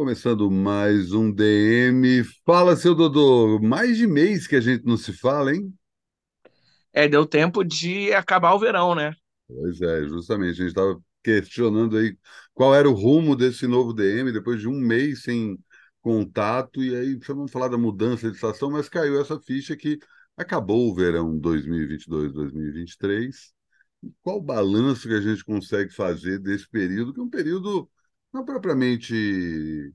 Começando mais um DM. Fala, seu Dodô. Mais de mês que a gente não se fala, hein? É, deu tempo de acabar o verão, né? Pois é, justamente. A gente estava questionando aí qual era o rumo desse novo DM depois de um mês sem contato. E aí, vamos falar da mudança de estação, mas caiu essa ficha que acabou o verão 2022, 2023. E qual o balanço que a gente consegue fazer desse período, que é um período não propriamente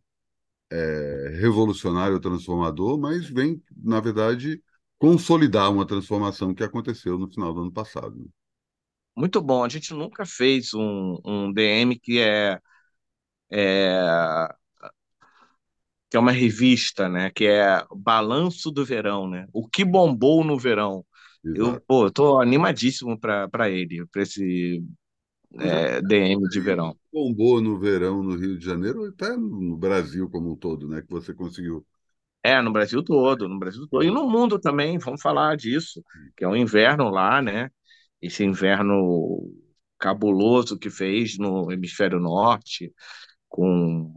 é, revolucionário ou transformador, mas vem, na verdade, consolidar uma transformação que aconteceu no final do ano passado. né? Muito bom. A gente nunca fez um, um DM que é, é que é uma revista, né? Que é Balanço do Verão, né? O que bombou no verão. Eu, Exato. pô, eu tô animadíssimo para ele, para esse é, DM de verão. bombou no verão no Rio de Janeiro, ou até no Brasil como um todo, né? Que você conseguiu. É, no Brasil todo, no Brasil todo. E no mundo também, vamos falar disso, que é o inverno lá, né? Esse inverno cabuloso que fez no hemisfério norte, com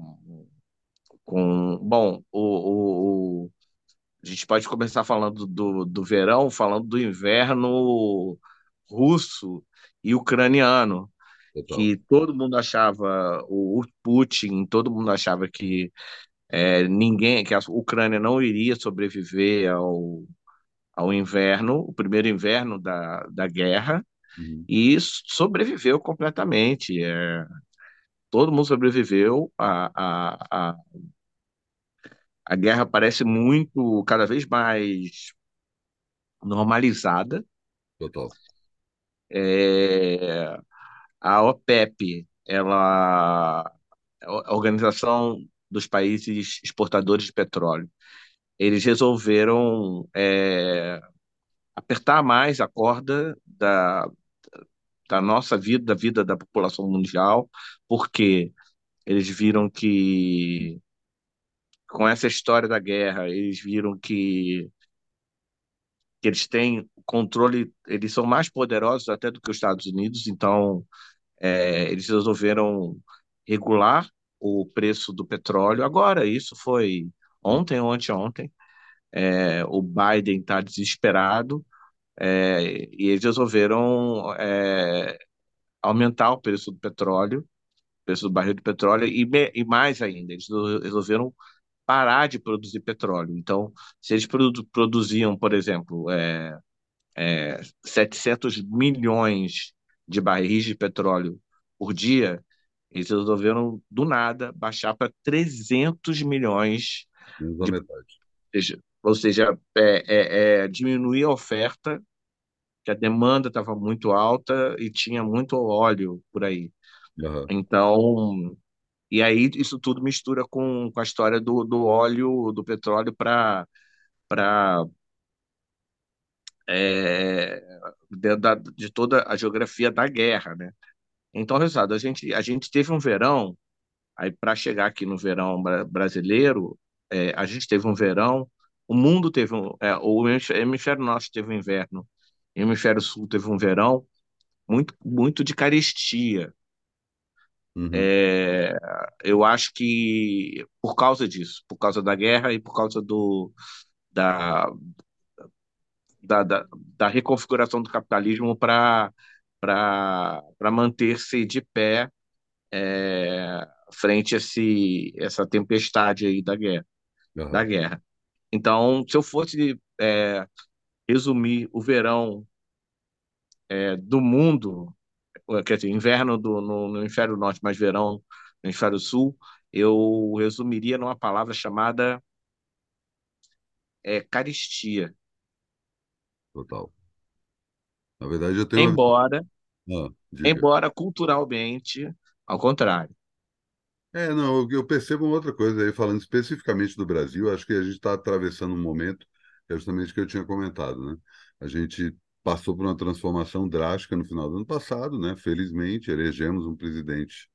com bom o, o, o- a gente pode começar falando do, do verão falando do inverno russo e ucraniano Total. que todo mundo achava o, Putin todo mundo achava que é, ninguém que a Ucrânia não iria sobreviver ao, ao inverno o primeiro inverno da, da guerra Uhum. e sobreviveu completamente é, todo mundo sobreviveu a, a, a A guerra parece muito, cada vez mais normalizada. Total. É, a OPEP, ela, a Organização dos Países Exportadores de Petróleo, eles resolveram é, apertar mais a corda da, da nossa vida, da vida da população mundial, porque eles viram que, com essa história da guerra, eles viram que que eles têm controle, eles são mais poderosos até do que os Estados Unidos, então é, eles resolveram regular o preço do petróleo. Agora, isso foi ontem ou anteontem, é, o Biden está desesperado é, e eles resolveram é, aumentar o preço do petróleo, o preço do barril de petróleo, e, me- e mais ainda, eles resolveram parar de produzir petróleo. Então, se eles produ- produziam, por exemplo, é, é, 700 milhões de barris de petróleo por dia, eles resolveram, do nada, baixar para 300 milhões Menos de. metade. Ou seja, ou seja, é, é, é, diminuir a oferta, que a demanda estava muito alta e tinha muito óleo por aí. Aham. Então, e aí isso tudo mistura com, com a história do, do óleo, do petróleo para é, de, de toda a geografia da guerra, né? Então, resultado, a gente, a gente teve um verão, aí para chegar aqui no verão bra- brasileiro, é, a gente teve um verão, o mundo teve um, é, o hemisfério norte teve um inverno, o hemisfério sul teve um verão muito, muito de carestia. Uhum. É, eu acho que por causa disso, por causa da guerra e por causa do, da, da, da, da reconfiguração do capitalismo para manter-se de pé é, frente a esse, essa tempestade aí da guerra, da Aham. guerra. Então, se eu fosse é, resumir o verão é, do mundo, quer dizer, inverno do, no, no hemisfério norte, mas verão no hemisfério sul, eu resumiria numa palavra chamada é, caristia. Total. Na verdade, eu tenho. Embora, Ah, embora culturalmente, ao contrário. É, não, eu percebo uma outra coisa aí, falando especificamente do Brasil, acho que a gente está atravessando um momento, é justamente o que eu tinha comentado, né? A gente passou por uma transformação drástica no final do ano passado, né? Felizmente, elegemos um presidente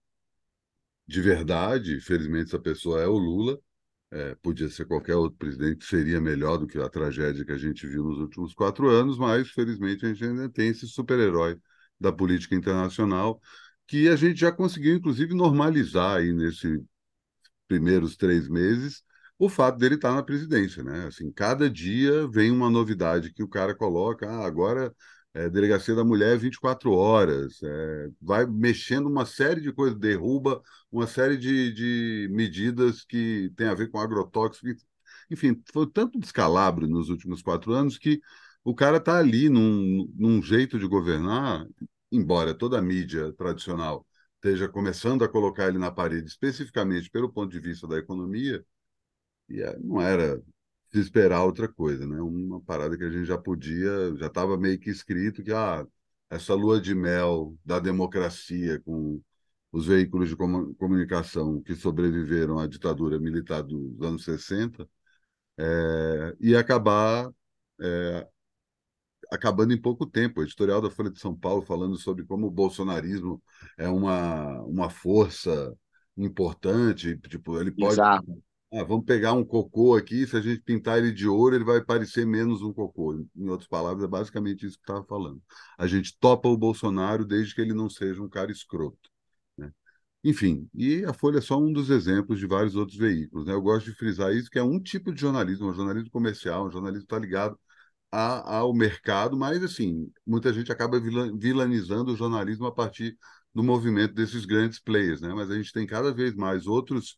de verdade, felizmente essa pessoa é o Lula, É, podia ser qualquer outro presidente, seria melhor do que a tragédia que a gente viu nos últimos quatro anos, mas felizmente a gente ainda tem esse super-herói da política internacional que a gente já conseguiu, inclusive, normalizar aí nesse primeiros três meses o fato dele estar na presidência, né? Assim, cada dia vem uma novidade que o cara coloca, ah, agora é, delegacia da mulher 24 horas, é, vai mexendo uma série de coisas, derruba uma série de, de medidas que tem a ver com agrotóxico. Enfim, foi tanto descalabro nos últimos quatro anos que o cara está ali num, num jeito de governar, embora toda a mídia tradicional esteja começando a colocar ele na parede, especificamente pelo ponto de vista da economia, e é, não era esperar outra coisa, né? Uma parada que a gente já podia, já estava meio que escrito que ah, essa lua de mel da democracia com os veículos de comunicação que sobreviveram à ditadura militar dos anos 60 é, ia acabar é, acabando em pouco tempo. O editorial da Folha de São Paulo falando sobre como o bolsonarismo é uma, uma força importante, tipo, ele pode Exato. Ah, vamos pegar um cocô aqui, se a gente pintar ele de ouro, ele vai parecer menos um cocô. Em outras palavras, é basicamente isso que estava falando. A gente topa o Bolsonaro desde que ele não seja um cara escroto. Né? Enfim, e a Folha é só um dos exemplos de vários outros veículos. Né? Eu gosto de frisar isso, que é um tipo de jornalismo, um jornalismo comercial, um jornalismo que está ligado a, ao mercado, mas, assim, muita gente acaba vilanizando o jornalismo a partir do movimento desses grandes players. Né? Mas a gente tem cada vez mais outros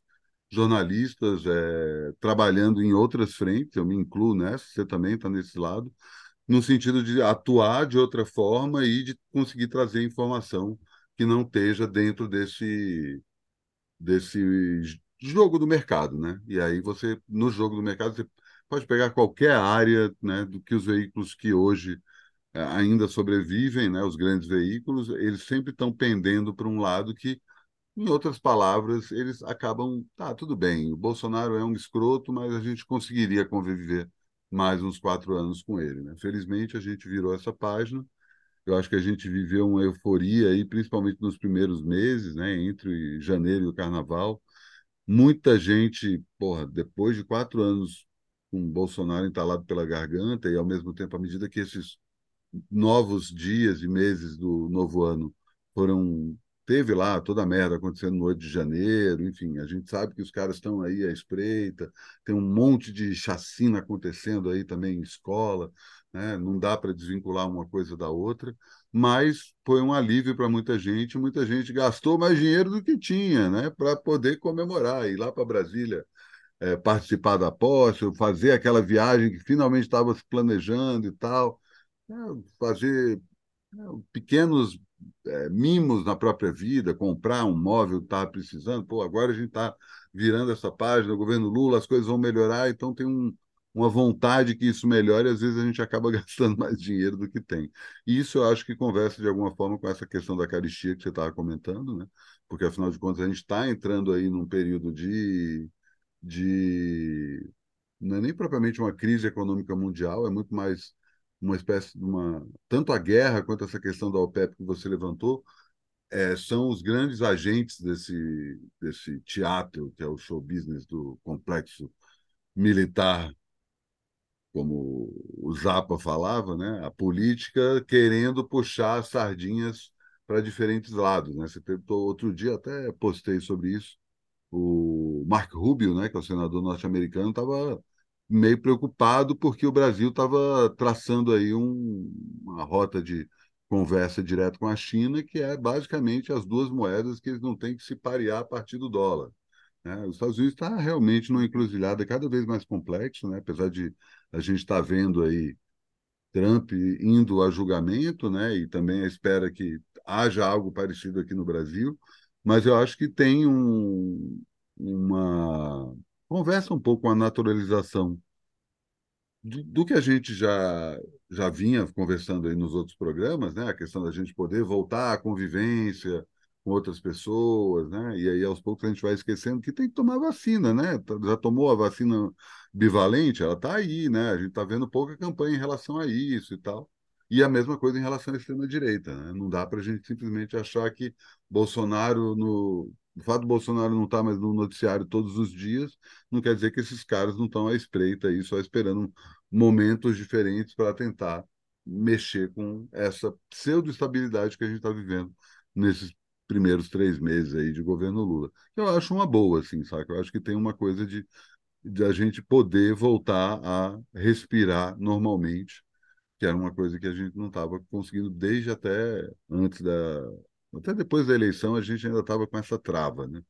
jornalistas é, trabalhando em outras frentes, eu me incluo nessa, você também está nesse lado, no sentido de atuar de outra forma e de conseguir trazer informação que não esteja dentro desse, desse jogo do mercado, né? E aí você, no jogo do mercado, você pode pegar qualquer área né, do que os veículos que hoje é, ainda sobrevivem, né, os grandes veículos, eles sempre estão pendendo para um lado que em outras palavras, eles acabam, tá, tudo bem, o Bolsonaro é um escroto, mas a gente conseguiria conviver mais uns quatro anos com ele. Né? Felizmente, a gente virou essa página. Eu acho que a gente viveu uma euforia aí, principalmente nos primeiros meses, né, entre janeiro e o carnaval. Muita gente, porra, depois de quatro anos com Bolsonaro entalado pela garganta, e ao mesmo tempo, à medida que esses novos dias e meses do novo ano foram teve lá toda a merda acontecendo no 8 de janeiro, enfim, a gente sabe que os caras estão aí à espreita, tem um monte de chacina acontecendo aí também em escola, né? não dá para desvincular uma coisa da outra, mas foi um alívio para muita gente, muita gente gastou mais dinheiro do que tinha, né, para poder comemorar, ir lá para Brasília é, participar da posse, fazer aquela viagem que finalmente estava se planejando e tal, é, fazer é, pequenos é, mimos na própria vida, comprar um móvel que estava precisando. Pô, agora a gente está virando essa página, o governo Lula, as coisas vão melhorar, então tem um, uma vontade que isso melhore, às vezes a gente acaba gastando mais dinheiro do que tem. E isso eu acho que conversa de alguma forma com essa questão da caristia que você estava comentando, né? porque afinal de contas a gente está entrando aí num período de, de. Não é nem propriamente uma crise econômica mundial, é muito mais uma espécie de uma. Tanto a guerra quanto essa questão da OPEP que você levantou é, são os grandes agentes desse, desse teatro, que é o show business do complexo militar, como o Zappa falava, né? a política querendo puxar as sardinhas para diferentes lados. Né? Você outro dia até postei sobre isso. O Mark Rubio, né, que é o senador norte-americano, estava meio preocupado porque o Brasil estava traçando aí um, uma rota de conversa direto com a China, que é basicamente as duas moedas que eles não têm que se parear a partir do dólar. Né? Os Estados Unidos está realmente numa encruzilhada cada vez mais complexo, né? apesar de a gente estar tá vendo aí Trump indo a julgamento, né? e também a espera que haja algo parecido aqui no Brasil, mas eu acho que tem um, uma conversa um pouco com a naturalização do, do, que a gente já, já vinha conversando aí nos outros programas, né? A questão da gente poder voltar à convivência com outras pessoas, né? E aí aos poucos a gente vai esquecendo que tem que tomar vacina, né? Tá, já tomou a vacina bivalente, ela está aí, né? A gente está vendo pouca campanha em relação a isso e tal. E a mesma coisa em relação à extrema-direita. Né? Não dá para a gente simplesmente achar que Bolsonaro, no, o fato do Bolsonaro não estar tá mais no noticiário todos os dias, não quer dizer que esses caras não estão à espreita aí, só esperando momentos diferentes para tentar mexer com essa pseudo-estabilidade que a gente está vivendo nesses primeiros três meses aí de governo Lula. Eu acho uma boa, assim, sabe? Eu acho que tem uma coisa de, de a gente poder voltar a respirar normalmente, que era uma coisa que a gente não estava conseguindo desde até antes da. Até depois da eleição, a gente ainda estava com essa trava, né?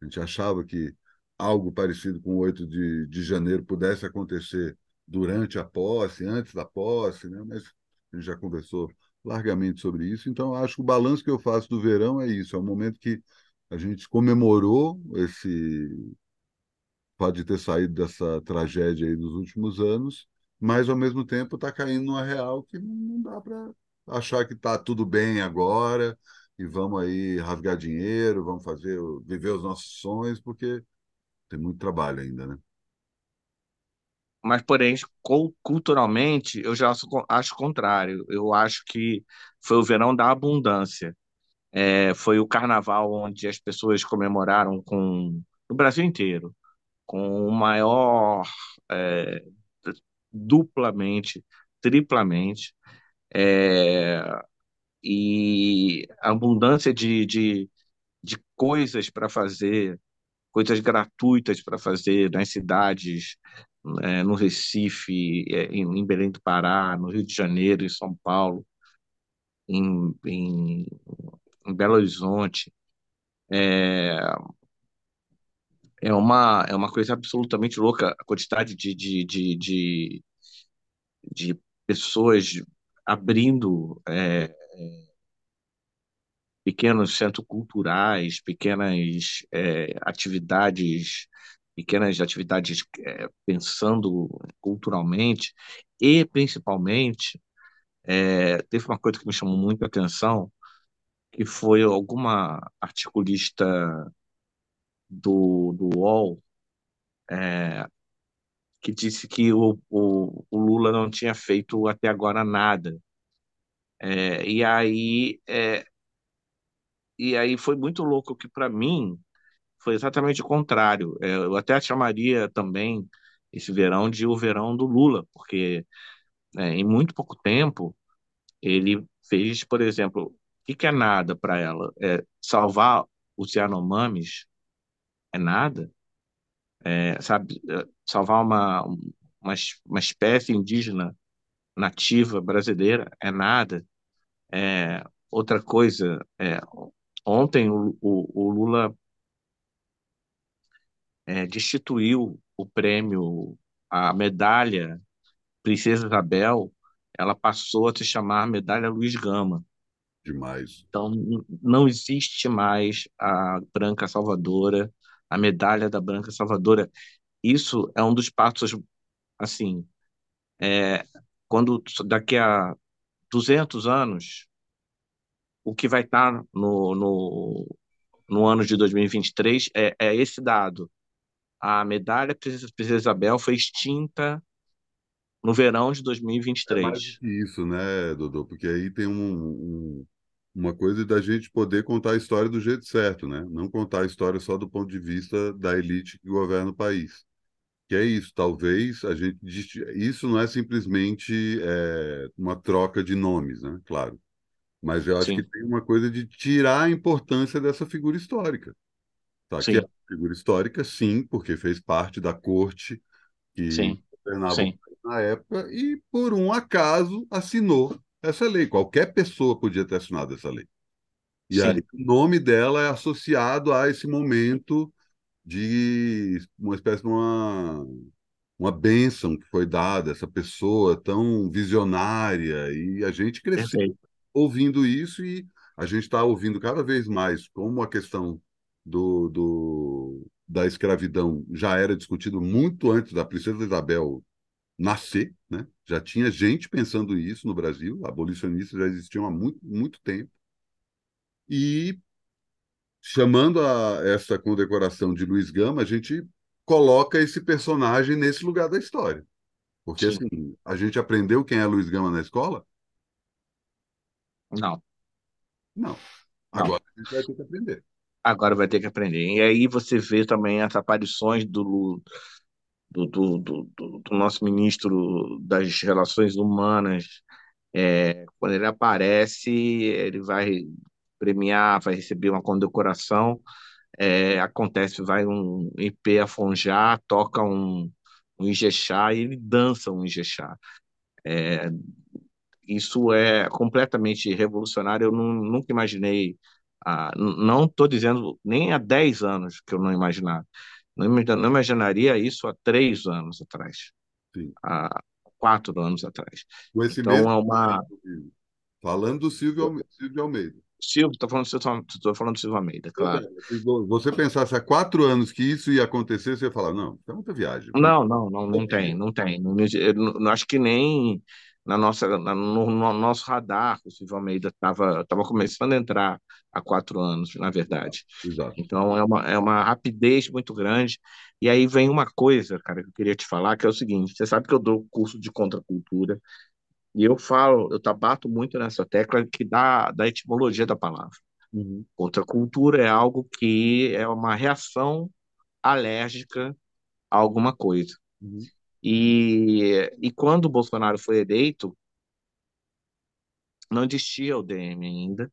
A gente achava que algo parecido com o 8 de, de janeiro pudesse acontecer durante a posse, antes da posse, né? mas a gente já conversou largamente sobre isso. Então, acho que o balanço que eu faço do verão é isso: é o momento que a gente comemorou esse. Pode ter saído dessa tragédia aí dos últimos anos, mas ao mesmo tempo está caindo numa real que não dá para achar que está tudo bem agora e vamos aí rasgar dinheiro, vamos fazer, viver os nossos sonhos, porque tem muito trabalho ainda, né? Mas, porém, culturalmente, eu já acho o contrário. Eu acho que foi o verão da abundância. É, foi o carnaval onde as pessoas comemoraram com no Brasil inteiro, com o maior é, duplamente, triplamente, é, e abundância de, de, de coisas para fazer, coisas gratuitas para fazer nas cidades, é, no Recife, é, em, em, Belém do Pará, no Rio de Janeiro, em São Paulo, em, em, em Belo Horizonte. É, é, uma, é uma coisa absolutamente louca a quantidade de, de, de, de, de pessoas abrindo é, pequenos centros culturais, pequenas é, atividades pequenas atividades é, pensando culturalmente e principalmente é, teve uma coisa que me chamou muito a atenção que foi alguma articulista do, do UOL é, que disse que o, o, o, Lula não tinha feito até agora nada. É, e aí é, e aí foi muito louco que para mim foi exatamente o contrário. É, eu até chamaria também esse verão de o verão do Lula, porque é, em muito pouco tempo ele fez, por exemplo, o que, é nada para ela? É salvar os Yanomamis é nada? É, sabe, salvar uma, uma, uma espécie indígena nativa brasileira é nada? É, outra coisa, é, ontem o, o, o Lula é, destituiu o prêmio, a medalha Princesa Isabel, ela passou a se chamar Medalha Luiz Gama. Demais. Então, não existe mais a Branca Salvadora, a medalha da Branca Salvadora. Isso é um dos passos, assim, é, quando daqui a 200 anos, o que vai estar no, no, no ano de 2023 é, é esse dado a medalha Princesa, Princesa Isabel foi extinta no verão de 2023. É mais que isso, né, Dodô? Porque aí tem um, um, uma coisa da gente poder contar a história do jeito certo, né? Não contar a história só do ponto de vista da elite que governa o país. Que é isso, talvez a gente. Isso não é simplesmente é, uma troca de nomes, né? Claro. Mas eu acho Sim. que tem uma coisa de tirar a importância dessa figura histórica. Tá? Sim. Que é figura histórica, sim, porque fez parte da corte que sim, governava sim. na época e, por um acaso, assinou essa lei. Qualquer pessoa podia ter assinado essa lei. E sim. aí o nome dela é associado a esse momento de uma espécie de uma, uma bênção que foi dada, essa pessoa tão visionária, e a gente cresceu Perfeito. ouvindo isso e a gente está ouvindo cada vez mais como a questão do, do, da escravidão já era discutido muito antes da Princesa Isabel nascer, né? Já tinha gente pensando isso no Brasil, abolicionistas já existiam há muito, muito tempo. E chamando a essa condecoração de Luiz Gama, a gente coloca esse personagem nesse lugar da história. Porque Sim. assim, a gente aprendeu quem é Luiz Gama na escola? Não. Não. Agora Não. a gente vai ter que aprender. Agora vai ter que aprender. E aí você vê também as aparições do, do, do, do, do nosso ministro das Relações Humanas. É, quando ele aparece, ele vai premiar, vai receber uma condecoração. É, acontece, vai um IP a Fonjá, toca um, um Ijexá e ele dança um Ijexá. É, isso é completamente revolucionário. Eu não, nunca imaginei, ah, não estou dizendo nem há 10 anos que eu não imaginava. Não, não imaginaria isso há três anos atrás, Sim. há quatro anos atrás. Com esse então, mesmo é uma. Falando do Silvio Alme- Silvio Almeida. Silvio, estou falando, do Silvio- tô falando do Silvio Almeida, claro. Se você pensasse há quatro anos que isso ia acontecer, você ia falar, não, é muita viagem. Não, não, não, não tem, não tem. Não, eu não- não acho que nem na nossa, na- no, no nosso radar o Silvio Almeida estava tava começando a entrar há quatro anos, na verdade. Exato. Então é uma, é uma rapidez muito grande. E aí vem uma coisa, cara, que eu queria te falar, que é o seguinte: você sabe que eu dou curso de contracultura, e eu falo, eu tabato muito nessa tecla que dá da etimologia da palavra. Uhum. Contracultura é algo que é uma reação alérgica a alguma coisa. Uhum. E, e quando o Bolsonaro foi eleito, não existia o DM ainda.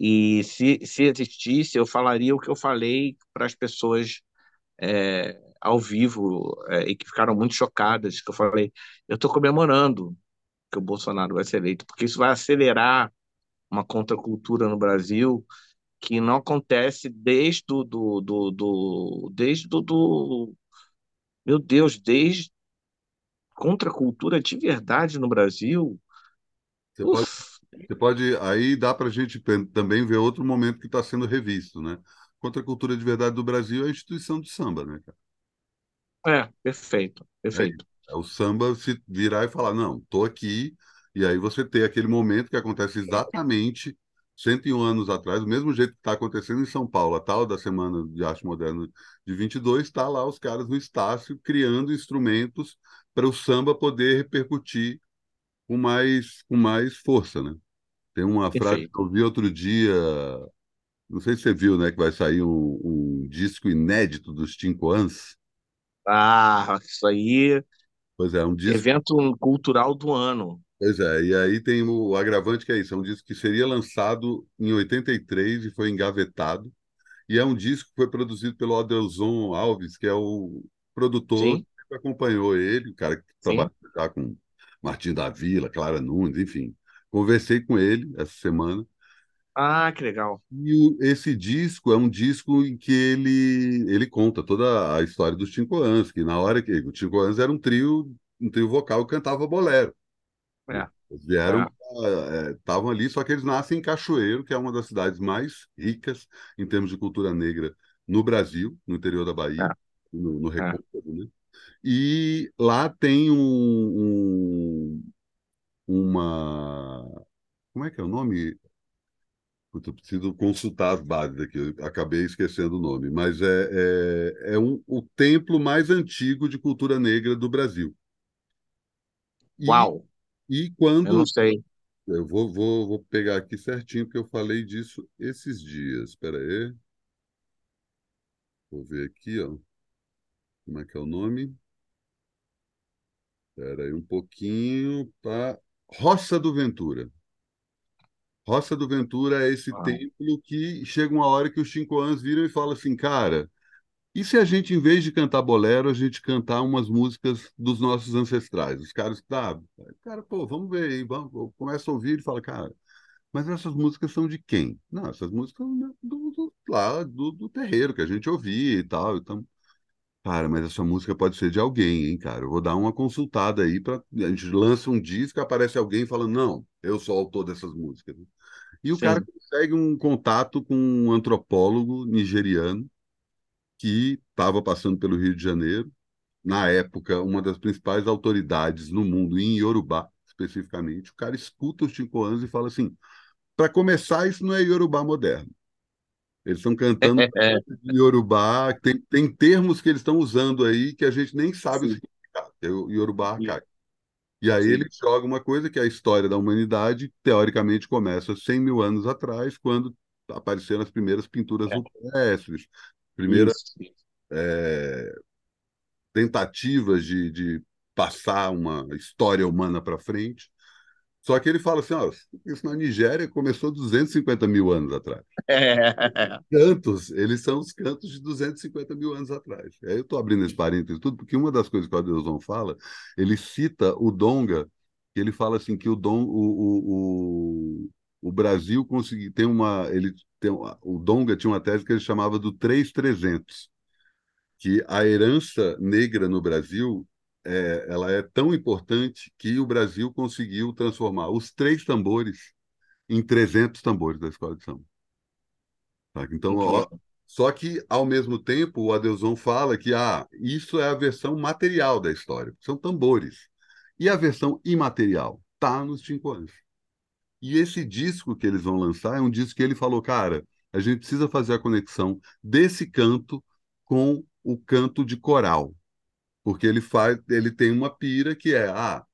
E se, se existisse, eu falaria o que eu falei para as pessoas é, ao vivo é, e que ficaram muito chocadas, que eu falei, eu estou comemorando que o Bolsonaro vai ser eleito, porque isso vai acelerar uma contracultura no Brasil que não acontece desde do, do, do, do desde do, do meu Deus, desde contracultura de verdade no Brasil. Você pode, você pode, aí dá para a gente também ver outro momento que está sendo revisto, né? Contra a cultura de verdade do Brasil é a instituição do samba, né, cara? é, perfeito, perfeito. É o samba se virar e falar, não, tô aqui, e aí você tem aquele momento que acontece exatamente 101 anos atrás, do mesmo jeito que está acontecendo em São Paulo, a tal da Semana de Arte Moderna de 22, está lá os caras no Estácio criando instrumentos para o samba poder repercutir com mais, com mais força, né? Tem uma frase que eu vi outro dia, não sei se você viu, né, que vai sair um, um disco inédito dos Cinco Ans. Ah, isso aí, Pois é, um disco evento cultural do ano. Pois é, e aí tem o agravante que é isso, é um disco que seria lançado em 83 e foi engavetado, e é um disco que foi produzido pelo Adelson Alves, que é o produtor Sim, que acompanhou ele, o cara que trabalha com Martim da Vila, Clara Nunes, enfim. Conversei com ele essa semana, Ah, que legal. e esse disco é um disco em que ele, ele conta toda a história dos Cinco Anos, que na hora que o Cinco Anos era um trio, um trio vocal que cantava bolero. É, Eles vieram, é, estavam ali, só que eles nascem em Cachoeiro, que é uma das cidades mais ricas em termos de cultura negra no Brasil, no interior da Bahia, no, no é, é. Recôncavo, né? E lá tem um, um- uma. Como é que é o nome? Eu preciso consultar as bases aqui, eu acabei esquecendo o nome, mas é, é, é um, o templo mais antigo de cultura negra do Brasil. E, Uau, e eu não quando sei. Eu vou, vou, vou pegar aqui certinho, porque eu falei disso esses dias. Espera aí. Vou ver aqui, ó. Como é que é o nome? Espera aí um pouquinho. Tá. Roça do Ventura. Roça do Ventura é esse Uau. templo que chega uma hora que os cinco anos viram e falam assim, cara, e se a gente, em vez de cantar bolero, a gente cantar umas músicas dos nossos ancestrais? Os caras, tá, cara, pô, vamos ver aí, vamos, começa a ouvir e fala, cara, Mas essas músicas são de quem? Não, essas músicas são né, do, do- lá do, do terreiro que a gente ouvia e tal. Então, cara, mas essa música pode ser de alguém, hein, cara? Eu vou dar uma consultada aí para a gente lança um disco, aparece alguém falando, não, eu sou autor dessas músicas. E o cara Sim, consegue um contato com um antropólogo nigeriano que estava passando pelo Rio de Janeiro, na época, uma das principais autoridades no mundo em Yorubá, especificamente. O cara escuta os cinco anos e fala assim para começar, isso não é Yorubá moderno. Eles estão cantando é, Yorubá, tem, tem termos que eles estão usando aí que a gente nem sabe o sim, significado, é o Yorubá sim, arcaico. E aí ele sim. joga uma coisa que é a história da humanidade, teoricamente começa 100 mil anos atrás, quando apareceram as primeiras pinturas É, rupestres, primeiras é, tentativas de, de passar uma história humana para frente. Só que ele fala assim, ó, isso na Nigéria começou 250 mil anos atrás. É. Cantos, eles são os cantos de 250 mil anos atrás. Aí eu estou abrindo esse parênteses tudo, porque uma das coisas que o Adelson fala, ele cita o Donga, que ele fala assim que o, Dom, o, o, o, o Brasil conseguiu, tem uma, ele tem, o Donga tinha uma tese que ele chamava do 3300, que a herança negra no Brasil é, ela é tão importante que o Brasil conseguiu transformar os três tambores em 300 tambores da escola de samba. Tá? Então, ó, só que, ao mesmo tempo, o Adelson fala que ah, isso é a versão material da história, são tambores. E a versão imaterial está nos Tincoãs. E esse disco que eles vão lançar é um disco que ele falou, cara, a gente precisa fazer a conexão desse canto com o canto de coral porque ele faz, ele tem uma pira que é, ah,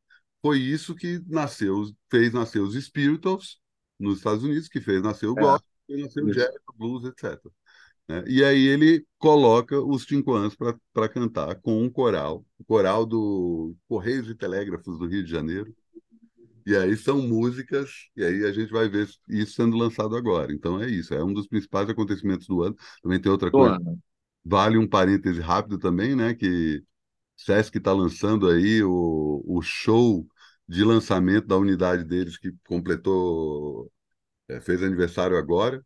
foi isso que nasceu, fez nascer os Spirituals nos Estados Unidos, que fez nascer o é, gospel, fez nascer o jazz, o blues, etc. Né? E aí ele coloca os Tincoãs para cantar com um coral, o coral do Correios e Telégrafos do Rio de Janeiro. E aí são músicas, e aí a gente vai ver isso sendo lançado agora. Então é isso, é um dos principais acontecimentos do ano. Também tem outra coisa. Vale um parêntese rápido também, né? Que Sesc está lançando aí o, o show de lançamento da unidade deles que completou, é, fez aniversário agora.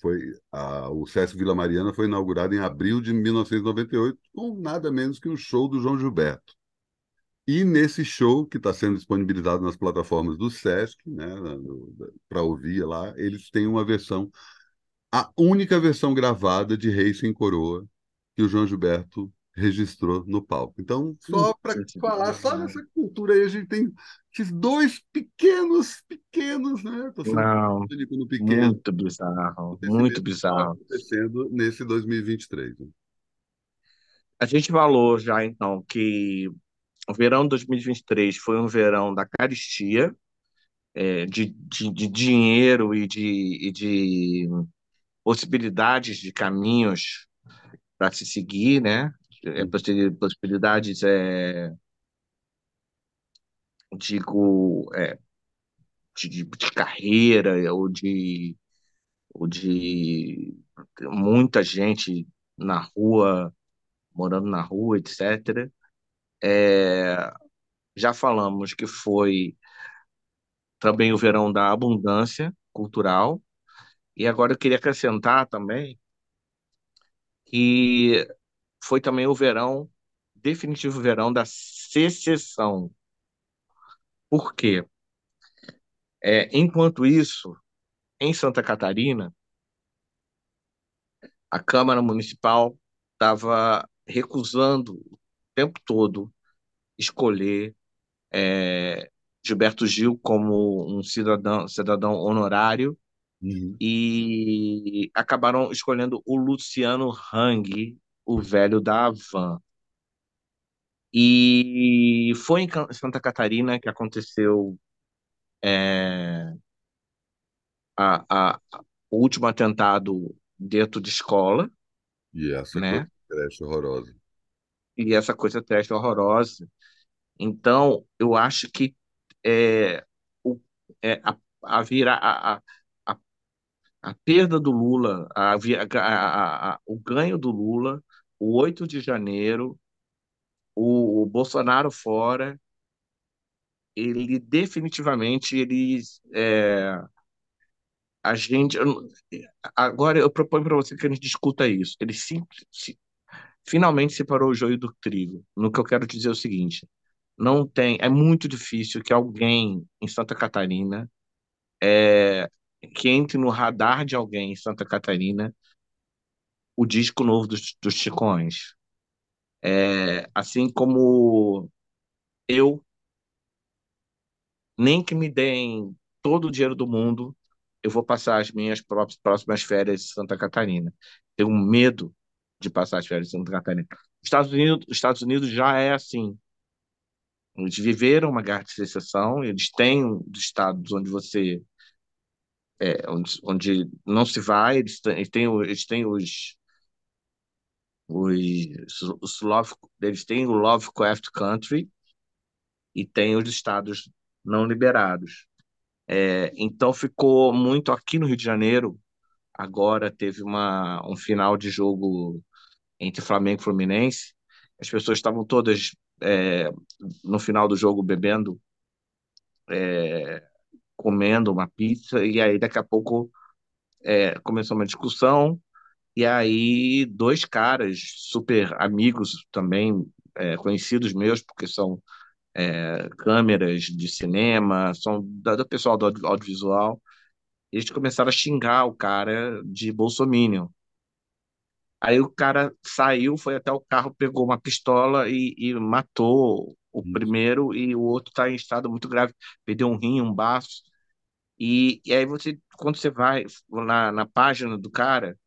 foi a, o Sesc Vila Mariana foi inaugurado em abril de 1998 com nada menos que um show do João Gilberto. E nesse show que está sendo disponibilizado nas plataformas do Sesc, né, para ouvir lá, eles têm uma versão, a única versão gravada de Rei Sem Coroa que o João Gilberto registrou no palco. Então, só para falar, só nessa cultura aí, a gente tem esses dois pequenos, pequenos, né? Não, pequeno, muito bizarro, muito bizarro. Acontecendo nesse 2023. Né? A gente falou já, então, que o verão de 2023 foi um verão da caristia, é, de, de, de, dinheiro e de, e de possibilidades de caminhos para se seguir, né? É, possibilidades, é, digo, é, de, de carreira ou de, ou de muita gente na rua, morando na rua, etc. É, já falamos que foi também o verão da abundância cultural, e agora eu queria acrescentar também que foi também o verão, definitivo verão da secessão. Por quê? É, enquanto isso, em Santa Catarina, a Câmara Municipal estava recusando o tempo todo escolher é, Gilberto Gil como um cidadão, cidadão honorário uhum. e acabaram escolhendo o Luciano Hang o velho da Havan. E foi em Santa Catarina que aconteceu é, a, a, o último atentado dentro de escola. E essa né? coisa horrorosa. E essa coisa trash horrorosa. Então, eu acho que é, o, é, a, a, vira, a, a, a perda do Lula, a, a, a, o ganho do Lula o 8 de janeiro, o, o Bolsonaro fora, ele definitivamente ele é, a gente agora eu proponho para você que a gente discuta isso. Ele sim, finalmente separou o joio do trigo. No que eu quero dizer é o seguinte: não tem, é muito difícil que alguém em Santa Catarina é, que entre no radar de alguém em Santa Catarina o disco novo dos, dos Chicões. É, assim como eu, nem que me deem todo o dinheiro do mundo, eu vou passar as minhas próximas férias em Santa Catarina. Tenho medo de passar as férias em Santa Catarina. Os Estados Unidos, os Estados Unidos já é assim. Eles viveram uma guerra de secessão, eles têm os estados onde você é, onde, onde não se vai, eles têm, eles têm, eles têm os os, os Love, eles têm o Lovecraft Country e tem os estados não liberados. É, então ficou muito aqui no Rio de Janeiro. Agora teve uma, um final de jogo entre Flamengo e Fluminense. As pessoas estavam todas é, no final do jogo bebendo, é, comendo uma pizza, e aí daqui a pouco é, começou uma discussão, e aí dois caras super amigos também, é, conhecidos meus, porque são é, câmeras de cinema, são da- do pessoal do audio- audiovisual, eles começaram a xingar o cara de bolsominion. Aí o cara saiu, foi até o carro, pegou uma pistola e, e matou o primeiro e o outro está em estado muito grave, perdeu um rim, um baço. E, e aí você, quando você vai na, na página do cara,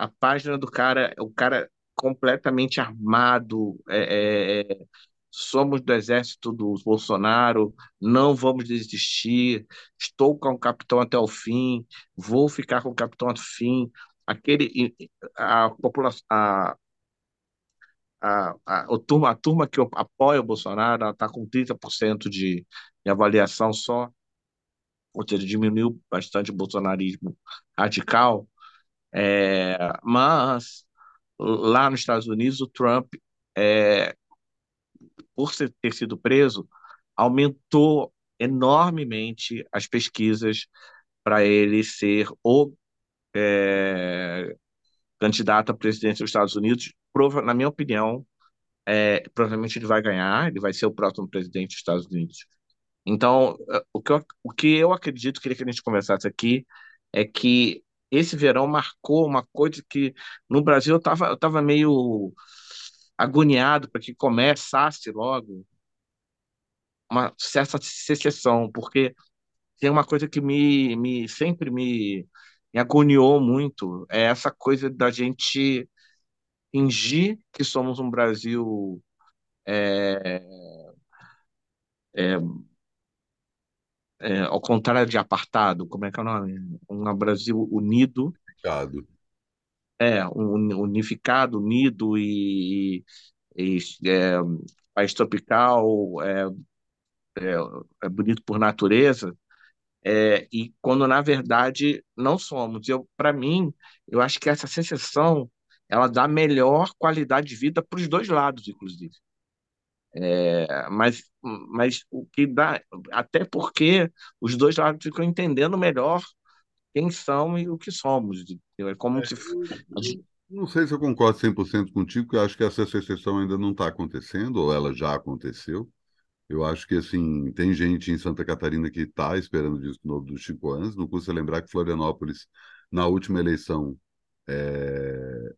a página do cara, o cara completamente armado, é, é, é, somos do exército do Bolsonaro, não vamos desistir, estou com o capitão até o fim, vou ficar com o capitão até o fim. Aquele, a população, a, a, a, a, turma, a turma que apoia o Bolsonaro está com 30% de, de avaliação só, ou seja, diminuiu bastante o bolsonarismo radical, é, mas lá nos Estados Unidos o Trump, é, por ter sido preso, aumentou enormemente as pesquisas para ele ser o é, candidato à presidência dos Estados Unidos. Prova, na minha opinião, é, provavelmente ele vai ganhar, ele vai ser o próximo presidente dos Estados Unidos. Então, o que eu, o que eu acredito, queria que a gente conversasse aqui, é que esse verão marcou uma coisa que no Brasil eu estava eu tava meio agoniado para que começasse logo uma certa secessão, porque tem uma coisa que me, me sempre me, me agoniou muito, é essa coisa da gente fingir que somos um Brasil é, é, é, ao contrário de apartado, como é que é o nome? Um Brasil unido, Obrigado. é, um, unificado, unido e, e é, país tropical, é, é, é bonito por natureza, é, e quando na verdade não somos. Eu, para mim, eu acho que essa secessão ela dá melhor qualidade de vida para os dois lados, inclusive. É, mas, mas o que dá, até porque os dois lados ficam entendendo melhor quem são e o que somos. É como É, se. eu, não sei se eu concordo 100% contigo, porque eu acho que essa secessão ainda não está acontecendo, ou ela já aconteceu. Eu acho que, assim, tem gente em Santa Catarina que está esperando o disco novo dos Chico anos. Não custa lembrar que Florianópolis, na última eleição, é...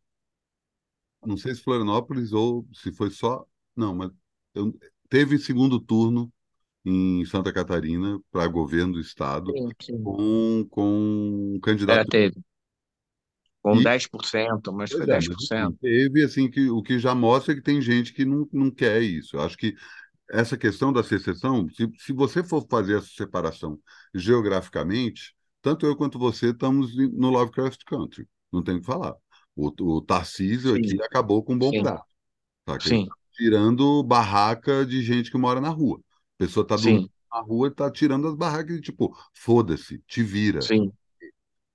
não sei se Florianópolis ou se foi só. Não, mas eu... teve segundo turno em Santa Catarina para governo do estado Sim, sim. com, com um É, candidato. teve. Com E, 10%, mas foi pois é, mas assim, 10%. teve assim que o que já mostra que tem gente que não, não quer isso. Eu acho que essa questão da secessão, se, se você for fazer essa separação geograficamente, tanto eu quanto você estamos no Lovecraft Country, não tem o que falar. O, o Tarcísio Sim, aqui acabou com um bom sim, prato, tá? Sim, tirando barraca de gente que mora na rua. A pessoa tá dormindo na rua e tá tirando as barracas de tipo, foda-se, te vira, sim.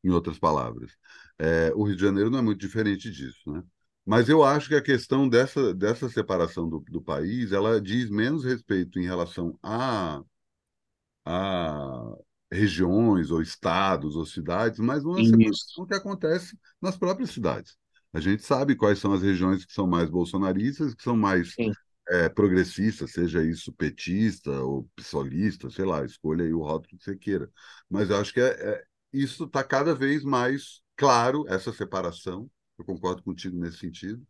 em outras palavras. É, o Rio de Janeiro não é muito diferente disso, né? Mas eu acho que a questão dessa, dessa separação do, do país, ela diz menos respeito em relação a, a regiões ou estados ou cidades, mas uma Isso, separação que acontece nas próprias cidades. A gente sabe quais são as regiões que são mais bolsonaristas, que são mais é, progressistas, seja isso petista ou psolista, sei lá, escolha aí o rótulo que você queira. Mas eu acho que é, é isso está cada vez mais claro, essa separação. Eu concordo contigo nesse sentido.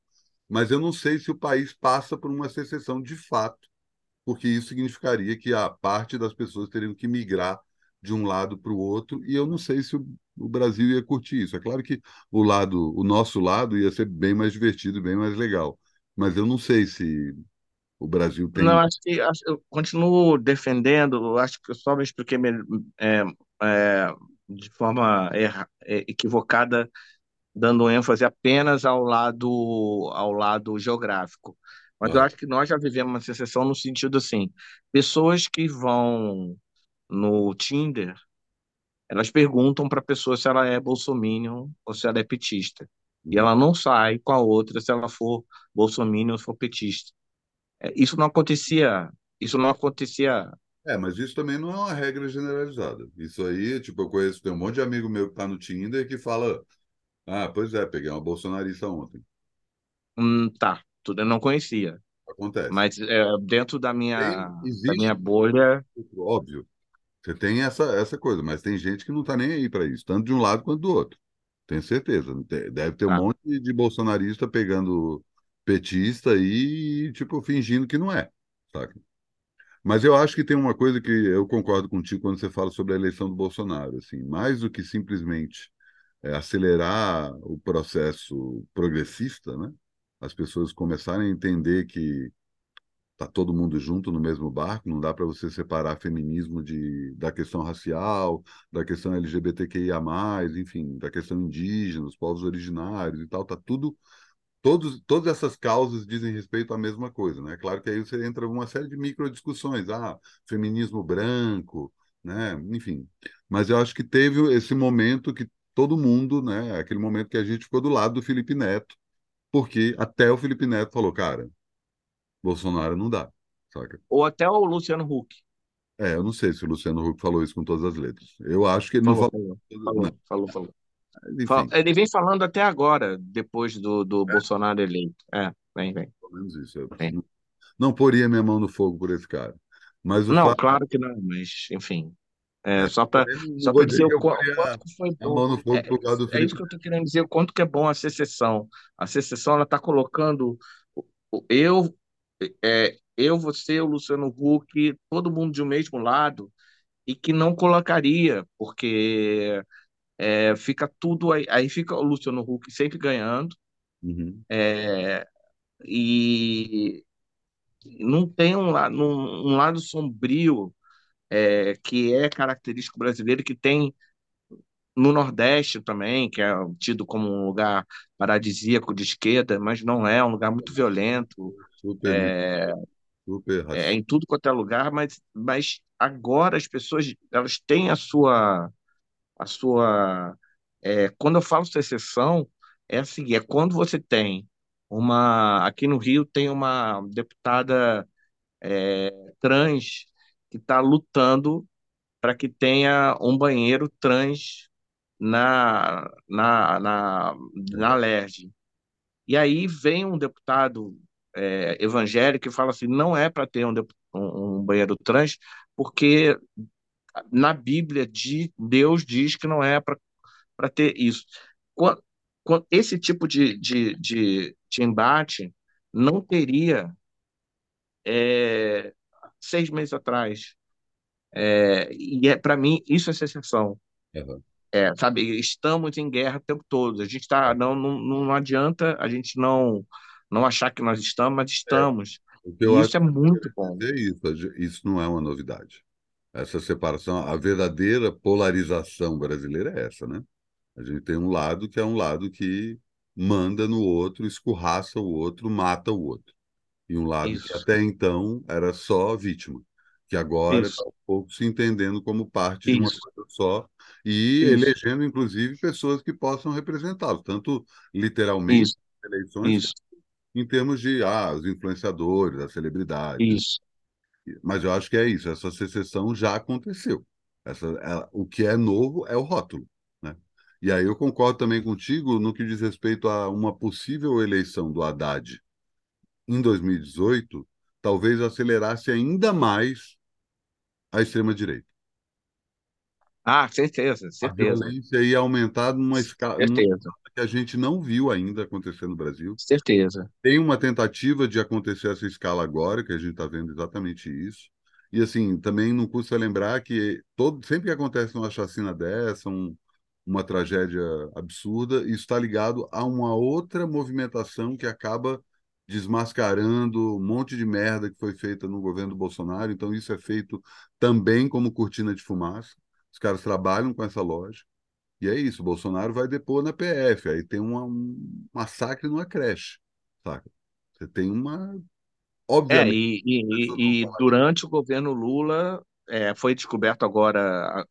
Mas eu não sei se o país passa por uma secessão de fato, porque isso significaria que a parte das pessoas teriam que migrar de um lado para o outro, e eu não sei se o, o Brasil ia curtir isso. É claro que o lado, o nosso lado ia ser bem mais divertido, bem mais legal, mas eu não sei se o Brasil Não, tem. acho que acho- eu continuo defendendo, acho que eu só me expliquei é, é, de forma erra- é, equivocada, dando ênfase apenas ao lado, ao lado geográfico. Mas eu acho que nós já vivemos uma secessão no sentido assim, pessoas que vão no Tinder, elas perguntam para a pessoa se ela é bolsominion ou se ela é petista. E ela não sai com a outra se ela for bolsominion ou for petista. É, Isso não acontecia, isso não acontecia. É, mas isso também não é uma regra generalizada. Isso aí, tipo, eu conheço, tem um monte de amigo meu que tá no Tinder que fala, ah, pois é, peguei uma bolsonarista ontem. Hum, tá, tudo eu não conhecia. Acontece. Mas é, dentro da minha, Tem, da minha existe, bolha, óbvio, você tem essa, essa coisa, mas tem gente que não tá nem aí para isso, tanto de um lado quanto do outro. Tenho certeza. Te- Deve ter um tá. monte de bolsonarista pegando petista e, tipo, fingindo que não é, saca? Mas eu acho que tem uma coisa que eu concordo contigo quando você fala sobre a eleição do Bolsonaro, assim, mais do que simplesmente é, acelerar o processo progressista, né? As pessoas começarem a entender que tá todo mundo junto no mesmo barco, não dá para você separar feminismo de, da questão racial, da questão LGBTQIA+, enfim, da questão indígena, os povos originários e tal, tá tudo todos, todas essas causas dizem respeito à mesma coisa, né? Claro que aí você entra uma série de micro discussões, ah, feminismo branco, né? Enfim. Mas eu acho que teve esse momento que todo mundo, né? Aquele momento que a gente ficou do lado do Felipe Neto, porque até o Felipe Neto falou, cara, Bolsonaro não dá, saca? Ou até o Luciano Huck. É, eu não sei se o Luciano Huck falou isso com todas as letras. Eu acho que ele não Falou, falou. falou, Não, falou, falou, falou. Enfim, Ele vem falando até agora, depois do, do Bolsonaro eleito. É, vem, vem, pelo menos isso. Eu não, não poria minha mão no fogo por esse cara. Mas Não, fato claro que não, mas, enfim. É, é, só para só para dizer o, quanto foi bom. É, é isso que eu estou querendo dizer, o quanto que é bom a secessão. A secessão, ela está colocando eu, é, eu, você, o Luciano Huck, todo mundo de um mesmo lado, e que não colocaria, porque é, fica tudo aí, aí fica o Luciano Huck sempre ganhando, Uhum. é, e não tem um, um, um lado sombrio é, que é característico brasileiro, que tem no Nordeste também, que é tido como um lugar paradisíaco de esquerda, mas não é, é um lugar muito violento, Super, é, super é em tudo quanto é lugar, mas, mas agora as pessoas elas têm a sua a sua é, quando eu falo secessão é assim, é quando você tem uma aqui no Rio tem uma deputada é, trans que está lutando para que tenha um banheiro trans na, na, na, na. LERJ. E aí vem um deputado é, evangélico e fala assim, não é para ter um, um, banheiro trans, porque na Bíblia de, Deus diz que não é para ter isso. Quan- quan- Esse tipo de, de, de, de embate não teria é, seis meses atrás. É, e é, para mim, isso é secessão. Aham. É, sabe, estamos em guerra o tempo todo. A gente tá, não, não, não adianta a gente não, não achar que nós estamos, mas É, estamos. que E acho isso é que muito bom. é isso. Isso não é uma novidade. Essa separação, a verdadeira polarização brasileira é essa, né? A gente tem um lado que é um lado que manda no outro, escorraça o outro, mata o outro. E um lado que Isso, até então era só vítima, que agora está isso, um pouco se entendendo como parte de uma isso, coisa só e isso, elegendo, inclusive, pessoas que possam representá-los, tanto literalmente isso, eleições, isso, em termos de ah, os influenciadores, as celebridades. isso. Mas eu acho que é isso, essa secessão já aconteceu. Essa, é- o que é novo é o rótulo, né? E aí eu concordo também contigo no que diz respeito a uma possível eleição do Haddad em 2018, talvez acelerasse ainda mais a extrema-direita. Ah, certeza, A certeza, violência ia aumentar numa escala, certeza, que a gente não viu ainda acontecer no Brasil. certeza. Tem uma tentativa de acontecer essa escala agora, que a gente está vendo exatamente isso. E assim, também não custa lembrar que todo, sempre que acontece uma chacina dessa, um, uma tragédia absurda, isso está ligado a uma outra movimentação que acaba desmascarando um monte de merda que foi feita no governo do Bolsonaro. Então, isso é feito também como cortina de fumaça. Os caras trabalham com essa lógica. E é isso, o Bolsonaro vai depor na PF, aí tem uma- um massacre numa creche, saca? Você tem uma É, Obviamente, e, vão e, e disso. durante o governo Lula é, foi descoberto agora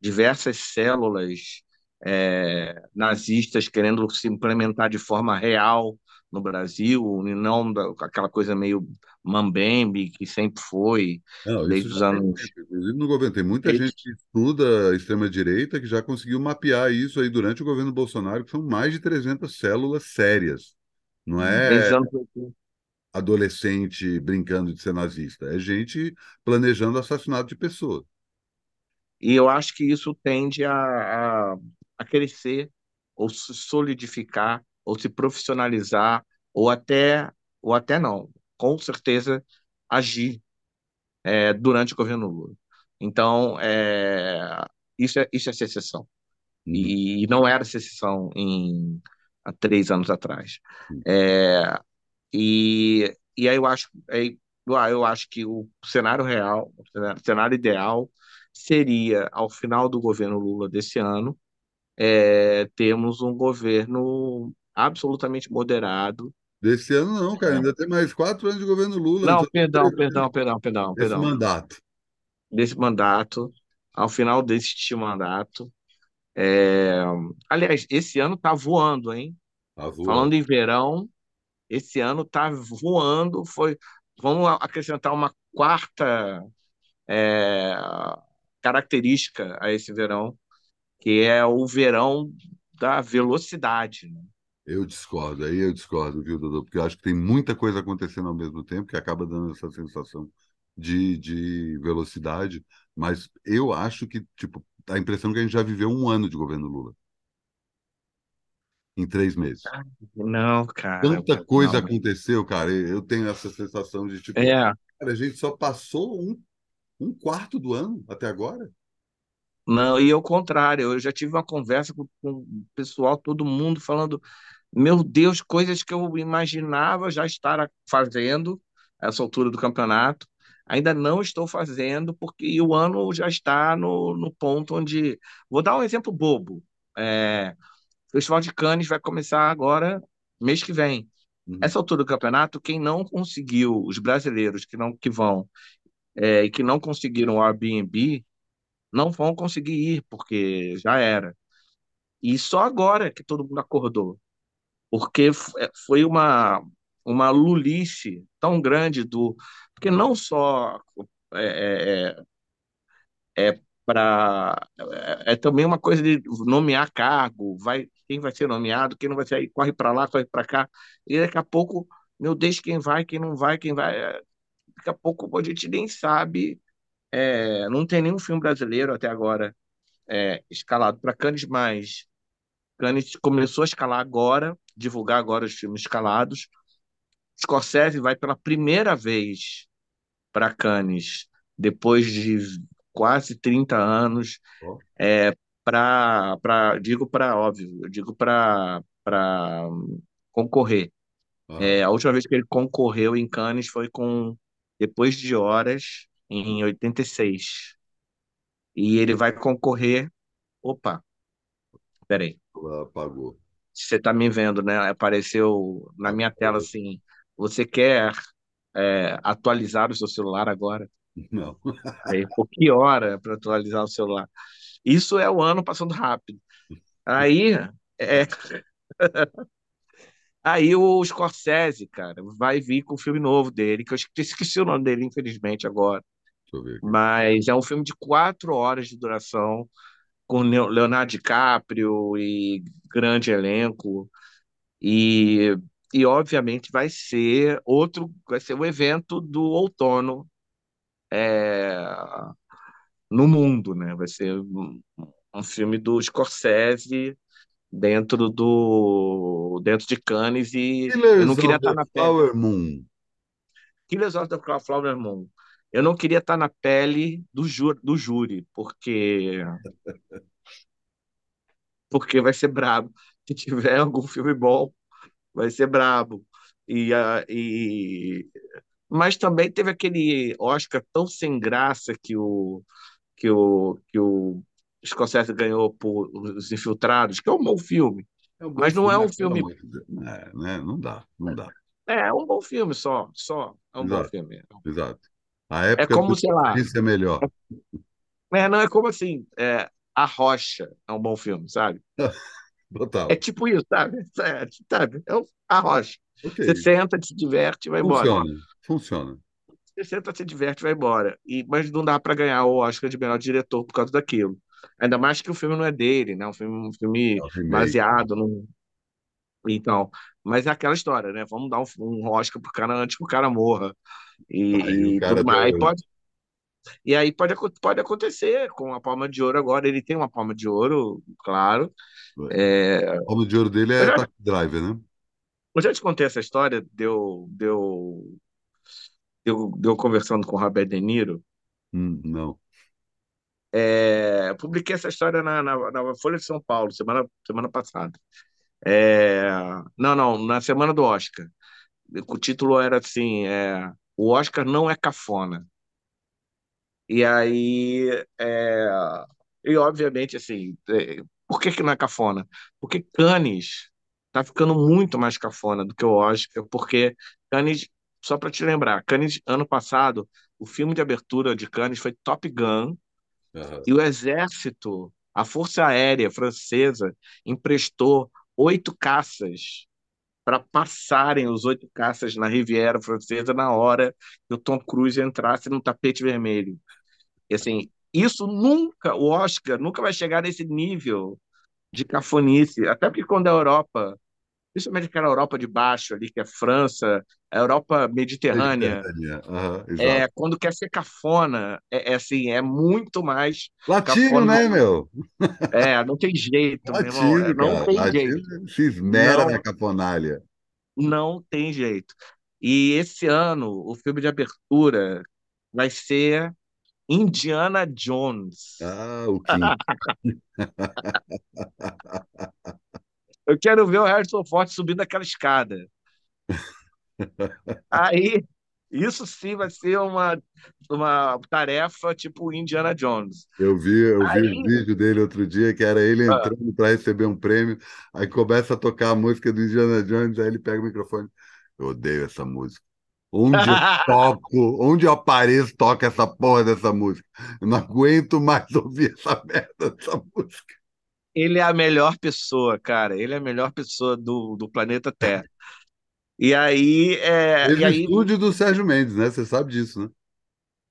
diversas células é, nazistas querendo se implementar de forma real no Brasil, e não da- aquela coisa meio mambembe que sempre foi Não, desde os anos. Inclusive no governo tem muita gente que estuda a extrema-direita que já conseguiu mapear isso aí durante o governo Bolsonaro, que são mais de 300 células sérias. Não é os anos 80. adolescente brincando de ser nazista, é gente planejando assassinato de pessoas. E eu acho que isso tende a, a, a crescer, ou se solidificar, ou se profissionalizar, ou até, ou até não, com certeza agir é, durante o governo Lula. Então, é, isso é, isso é secessão. Uhum, E, não era secessão em, há três anos atrás. uhum. É, e, e aí eu acho, aí, eu eu acho que o cenário real, o cenário cenário ideal, seria, ao final do governo Lula desse ano, é, termos um governo absolutamente moderado. Desse ano não, cara, ainda tem mais quatro anos de governo Lula, Não, perdão, perdão, perdão, perdão, esse perdão. mandato. Desse mandato, ao final deste mandato. É, aliás, esse ano tá voando, hein? Tá voando. Falando em verão, esse ano tá voando. Foi, vamos acrescentar uma quarta é, característica a esse verão, que é o verão da velocidade. né? Eu discordo, aí eu discordo, viu, Dudu? Porque eu acho que tem muita coisa acontecendo ao mesmo tempo que acaba dando essa sensação de, de velocidade, mas eu acho que, tipo, a impressão é que a gente já viveu um ano de governo Lula, em três meses. Não, cara, Tanta coisa não. aconteceu, cara, eu tenho essa sensação de, tipo, É, cara, a gente só passou um, um quarto do ano até agora. Não, e ao contrário, eu já tive uma conversa com, com o pessoal, todo mundo falando, meu Deus, coisas que eu imaginava já estar fazendo essa altura do campeonato, ainda não estou fazendo, porque o ano já está no, no ponto onde. Vou dar um exemplo bobo. É, o Festival de Cannes vai começar agora, mês que vem. Uhum. Essa altura do campeonato, quem não conseguiu, os brasileiros que não que vão é, e que não conseguiram o Airbnb, não vão conseguir ir, porque já era. E só agora que todo mundo acordou, porque é, foi uma, uma lulice tão grande do. Porque não só é, é, é para. É, é também uma coisa de nomear cargo, vai, quem vai ser nomeado, quem não vai ser, corre para lá, corre para cá, e daqui a pouco, meu Deus, quem vai, quem não vai, quem vai. é, Daqui a pouco a gente nem sabe. É, não tem nenhum filme brasileiro até agora é, escalado para Cannes, mas Cannes começou a escalar agora, divulgar agora os filmes escalados. Scorsese vai pela primeira vez para Cannes, depois de quase 30 anos, Ó, é, para, digo para, óbvio, eu digo para concorrer. aham. É, a última vez que ele concorreu em Cannes foi com Depois de Horas, em 86. E ele vai concorrer. Opa, peraí. Ela apagou. Você está me vendo, né? Apareceu na minha tela assim. Você quer é, atualizar o seu celular agora? Não. Aí, por que hora para atualizar o celular? Isso é o ano passando rápido. Aí, é, aí o Scorsese, cara, vai vir com o filme novo dele, que eu esqueci o nome dele, infelizmente, agora. Mas é um filme de quatro horas de duração, com Leo- Leonardo DiCaprio e grande elenco. E, e obviamente vai ser outro, vai ser o evento do outono é, no mundo, né? Vai ser um, um filme do Scorsese dentro do dentro de Cannes e eu não Killers queria of estar na pele. Flower Moon. Killers of the Flower Moon. Eu não queria estar na pele do, ju, do júri, porque porque vai ser brabo. Se tiver algum filme bom, vai ser brabo. E, a e mas também teve aquele Oscar tão sem graça que o que o que o Scorsese ganhou por Os Infiltrados, que é um bom filme, É um bom mas não filme, é um pelo filme. É, né? Não dá, não dá. É um bom filme só, só. É um bom Exato, filme. exato. A É época como, do sei lá, Prince é melhor. é, não é como assim, é, A Rocha é um bom filme, sabe? É Total. tipo isso, sabe? É, sabe? É A Rocha. Ok. Você senta, se diverte e vai embora. Funciona, funciona. Você senta, se diverte e vai embora. E, mas não dá para ganhar o Oscar de melhor diretor por causa daquilo. Ainda mais que o filme não é dele, né? Um filme, um É filme remake. baseado num. Então, mas é aquela história, né? Vamos dar um, um Oscar pro cara antes que o cara morra. Tá aí E, e tudo mais. Aí hoje. pode, e aí pode, pode acontecer com a Palma de Ouro agora. Ele tem uma Palma de Ouro, claro. É, O nome de ouro dele é já, Driver, né? eu já te contei essa história, deu, deu, deu, deu conversando com o Robert De Niro. Hum, não. É, publiquei essa história na, na, na Folha de São Paulo, semana, semana passada. É, não, não, na semana do Oscar. O título era assim: é, O Oscar não é cafona. E aí, é, e obviamente, assim, é, por que que não é cafona? Porque Cannes tá ficando muito mais cafona do que o Oscar, porque Cannes, só para te lembrar, Cannes, ano passado, o filme de abertura de Cannes foi Top Gun, Aham. e o exército, a Força Aérea Francesa, emprestou oito caças para passarem os oito caças na Riviera Francesa na hora que o Tom Cruise entrasse no tapete vermelho. E, assim, isso nunca, o Oscar nunca vai chegar nesse nível de cafonice, até porque quando a Europa, principalmente aquela Europa de baixo ali, que é França, a Europa mediterrânea, Mediterrânea. Aham, é, quando quer ser cafona, é, é assim, é muito mais Latino, né, meu? É, não tem jeito, meu irmão. É, Latino, não cara. tem jeito. Latino se esmera na Não, caponalha. não tem jeito. E esse ano, o filme de abertura vai ser Indiana Jones. Ah, o Kim. Eu quero ver o Harrison Ford subindo aquela escada. Aí, isso sim vai ser uma, uma tarefa tipo Indiana Jones. Eu vi, eu vi o Aí, vídeo dele outro dia, que era ele ah, entrando para receber um prêmio, aí começa a tocar a música do Indiana Jones, aí ele pega o microfone. Eu odeio essa música. Onde eu toco, onde eu apareço, toca essa porra dessa música. Eu não aguento mais ouvir essa merda dessa música. Ele é a melhor pessoa, cara. Ele é a melhor pessoa do, do planeta Terra. E aí, é, Fez e o aí, estúdio do Sérgio Mendes, né? Você sabe disso, né?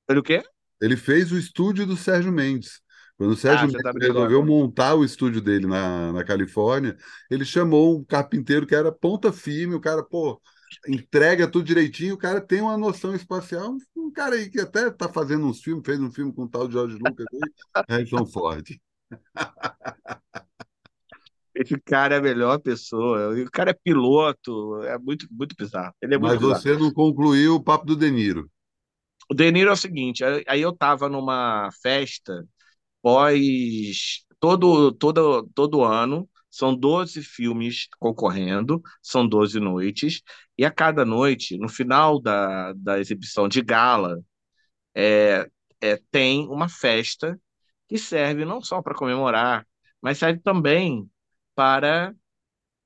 ele o quê? Ele fez o estúdio do Sérgio Mendes. Quando o Ah, Sérgio tá Mendes brincando. resolveu montar o estúdio dele na, na Califórnia, ele chamou um carpinteiro que era ponta firme, o cara, pô, entrega tudo direitinho, o cara tem uma noção espacial, um cara aí que até tá fazendo uns filmes, fez um filme com o tal de George Lucas Harrison Ford. Esse cara é a melhor pessoa. O cara é piloto, é muito, muito bizarro. Ele é muito Mas bizarro. você não concluiu o papo do De Niro. O De Niro é o seguinte, aí eu tava numa festa pós todo todo todo ano, são 12 filmes concorrendo, são 12 noites, e a cada noite, no final da, da exibição de gala, é, é, tem uma festa que serve não só para comemorar, mas serve também para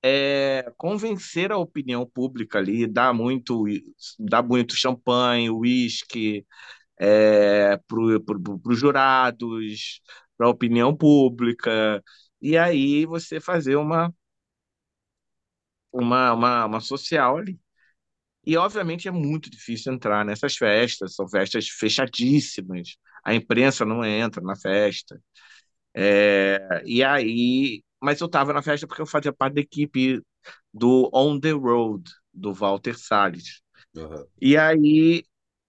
é, convencer a opinião pública ali, dar muito, dar muito champanhe, uísque é, para os jurados, para a opinião pública, e aí você fazer uma, uma, uma, uma social ali. E, obviamente, é muito difícil entrar nessas festas, são festas fechadíssimas, a imprensa não entra na festa. É, e aí, mas eu estava na festa porque eu fazia parte da equipe do On the Road, do Walter Salles. Aham. E aí,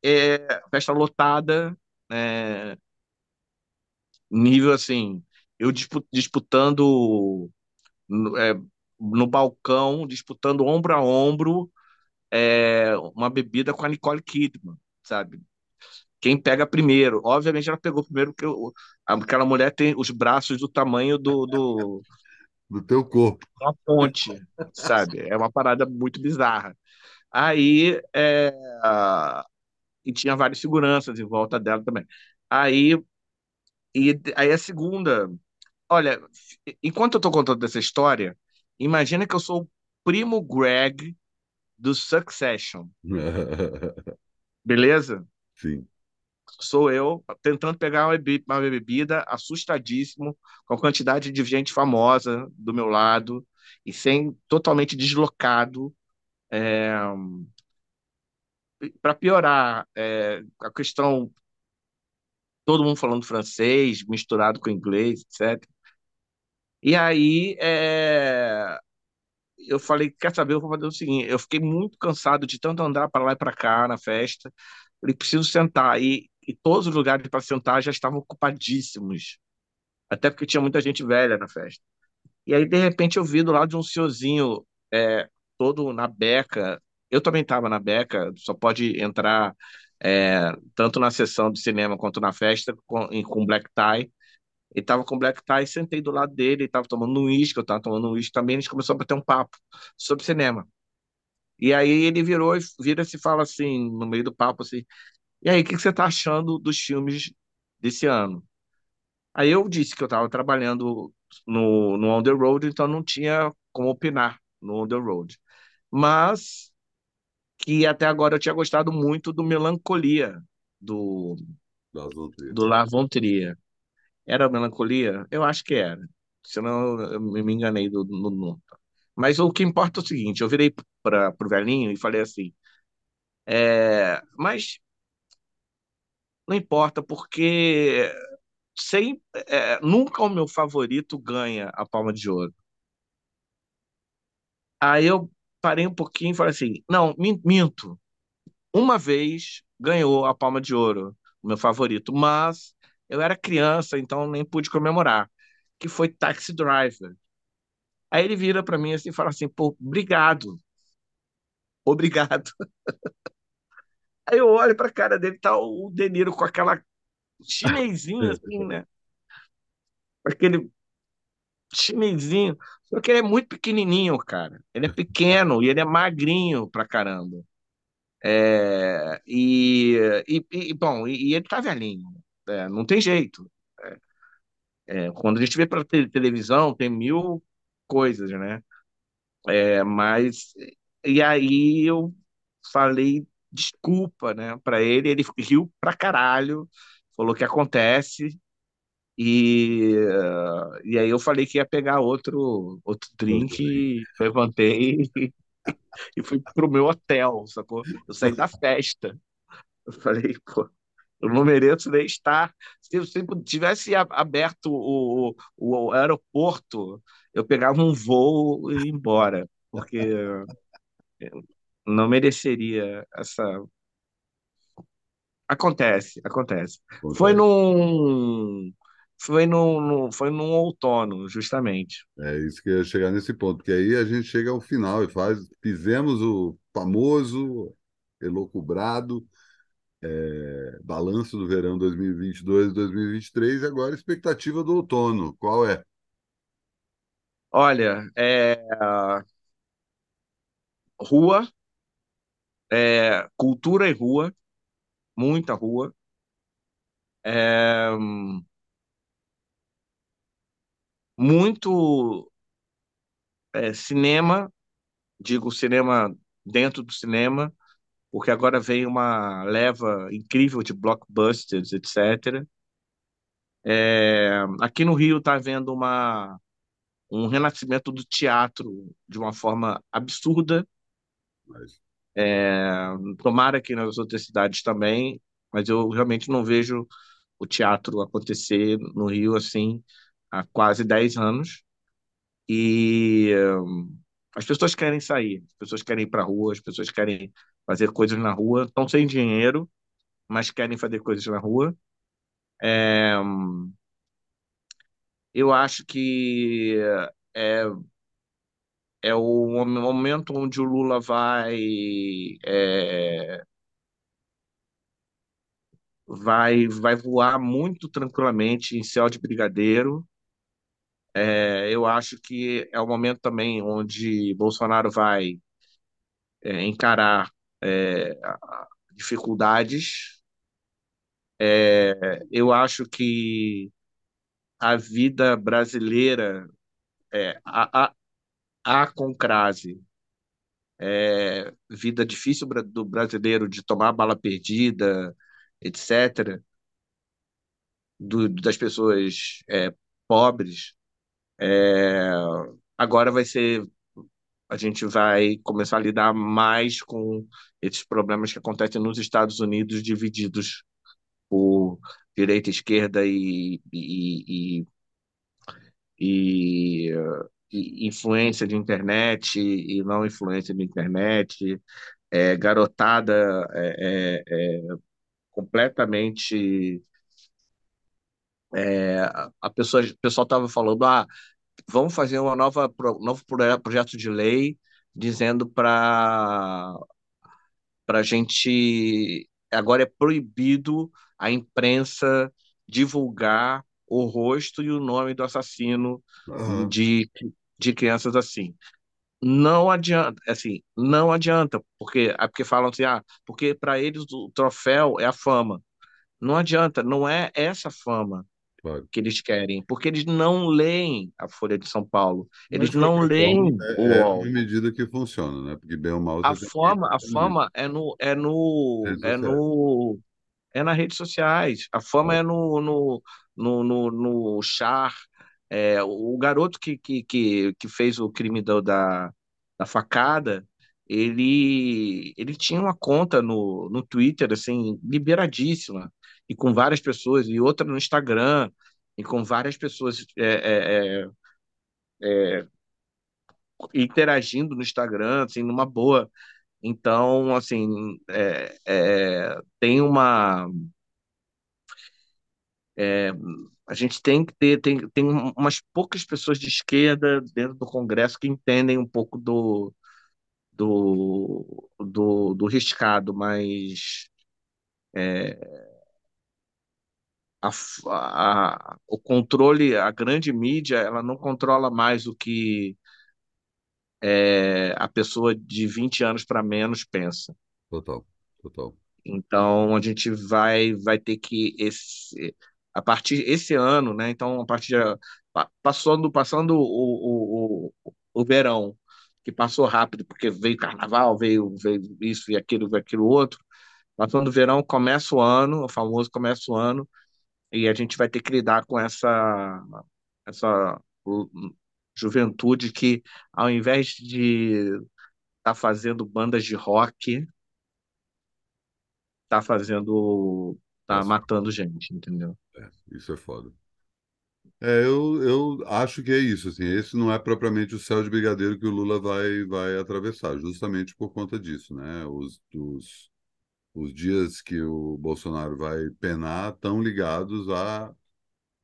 é, festa lotada, é, nível assim, eu dispu- disputando no, é, no balcão, disputando ombro a ombro, é, uma bebida com a Nicole Kidman, sabe? Quem pega primeiro. Obviamente ela pegou primeiro porque aquela mulher tem os braços do tamanho do, do Do teu corpo. uma ponte, sabe? É uma parada muito bizarra. Aí, é, e tinha vários seguranças em volta dela também. Aí, e, aí a segunda, olha, enquanto eu tô contando essa história, imagina que eu sou o primo Greg do Succession. Beleza? Sim. Sou eu tentando pegar uma bebida, assustadíssimo, com a quantidade de gente famosa do meu lado e sem totalmente deslocado. É, para piorar, é, a questão todo mundo falando francês, misturado com inglês, etc. E aí é, eu falei, quer saber, eu vou fazer o seguinte, eu fiquei muito cansado de tanto andar para lá e para cá na festa, falei, preciso sentar, e, e todos os lugares para sentar já estavam ocupadíssimos, até porque tinha muita gente velha na festa. E aí, de repente, eu vi do lado de um senhorzinho é, todo na beca, eu também estava na beca, só pode entrar é, tanto na sessão de cinema quanto na festa com, com black tie, ele estava com black tie, sentei do lado dele, ele estava tomando um uísque, eu estava tomando um uísque também, a gente começou a bater um papo sobre cinema. E aí ele virou, vira-se e fala assim, no meio do papo, assim, e aí, o que, que você está achando dos filmes desse ano? Aí eu disse que eu estava trabalhando no, no On The Road, então não tinha como opinar no On The Road. Mas que até agora eu tinha gostado muito do Melancolia, do, do von Trier. Era Melancolia? Eu acho que era. Senão eu me enganei do, no nome. Mas o que importa é o seguinte, eu virei para o velhinho e falei assim, é, mas não importa, porque sem, é, nunca o meu favorito ganha a palma de ouro. Aí eu parei um pouquinho e falei assim: não, minto. Uma vez ganhou a palma de ouro, o meu favorito, mas eu era criança, então nem pude comemorar, que foi Taxi Driver. Aí ele vira para mim assim e fala assim: pô, obrigado. Obrigado. Aí eu olho para a cara dele, tá o De Niro com aquela chinesinho assim, né? Aquele chinesinho. Só que ele é muito pequenininho, cara. Ele é pequeno e ele é magrinho pra caramba. É, e, e, e, bom, e, e, ele tá velhinho. É, não tem jeito. É, é quando a gente vê para televisão, tem mil coisas, né? É, mas e aí eu falei desculpa, né, para ele, ele riu pra caralho, falou que acontece, e, e aí eu falei que ia pegar outro, outro drink, e levantei e, e fui pro meu hotel, sacou? Eu saí da festa. Eu falei, pô, eu não mereço nem estar. Se eu tivesse aberto o, o, o aeroporto, eu pegava um voo e ia embora, porque não mereceria essa Acontece, acontece. acontece. Foi num foi num, foi num outono, justamente. É isso que eu ia chegar nesse ponto, porque aí a gente chega ao final e faz, fizemos o famoso, elocubrado é, balanço do verão 2022 e 2023, e agora a expectativa do outono, qual é? Olha, é... rua, é... cultura e rua, muita rua. É muito é, cinema, digo cinema dentro do cinema, porque agora vem uma leva incrível de blockbusters, etc. É, aqui no Rio está havendo uma, um renascimento do teatro de uma forma absurda. É, tomara que nas outras cidades também, mas eu realmente não vejo o teatro acontecer no Rio assim há quase 10 anos. E um, as pessoas querem sair, as pessoas querem ir para a rua, as pessoas querem fazer coisas na rua, estão sem dinheiro, mas querem fazer coisas na rua. É, eu acho que é, é o momento onde o Lula vai é, vai vai voar muito tranquilamente em céu de brigadeiro é, eu acho que é o momento também onde Bolsonaro vai é, encarar é, dificuldades. É, eu acho que a vida brasileira, é, a, a Concrase, é, vida difícil do brasileiro de tomar bala perdida, etc., do, das pessoas é, pobres, é, agora vai ser. A gente vai começar a lidar mais com esses problemas que acontecem nos Estados Unidos, divididos por direita, esquerda e, e, e, e, influência de internet e não influência de internet, é, garotada é, é, é completamente. É, a pessoa, o pessoal estava falando, ah, vamos fazer uma nova novo projeto de lei dizendo para para a gente agora é proibido a imprensa divulgar o rosto e o nome do assassino uhum. de, de crianças assim. Não adianta, assim, não adianta, porque, é porque falam assim, ah, porque para eles o troféu é a fama. Não adianta, não é essa fama claro. que eles querem, porque eles não leem a Folha de São Paulo, eles Mas, não leem é, o é uma medida que funciona, né? Porque bem ou mal a fama, a fama é no é no é no é nas redes sociais. A fama é, é no, no, no, no, no char. É, o garoto que, que, que, que fez o crime da, da, da facada, ele, ele tinha uma conta no, no Twitter, assim, liberadíssima, e com várias pessoas, e outra no Instagram, e com várias pessoas é, é, é, é interagindo no Instagram, assim, numa boa. Então, assim, é, tem uma. A gente tem que ter tem, tem umas poucas pessoas de esquerda dentro do Congresso que entendem um pouco do, do, do, do riscado, mas é, a, a, o controle, a grande mídia, ela não controla mais o que é, a pessoa de 20 anos para menos pensa. Total, total. Então a gente vai vai ter que esse a partir esse ano, né? Então a partir de, passando passando o, o, o, o verão que passou rápido porque veio carnaval, veio veio isso e aquilo, veio aquilo outro. Passando o verão começa o ano, o famoso começa o ano e a gente vai ter que lidar com essa essa juventude que, ao invés de estar tá fazendo bandas de rock, tá fazendo. tá Nossa. matando gente, entendeu? É, isso é foda. É, eu, eu acho que é isso, assim, esse não é propriamente o céu de brigadeiro que o Lula vai, vai atravessar, justamente por conta disso, né? Os, os, os dias que o Bolsonaro vai penar estão ligados a,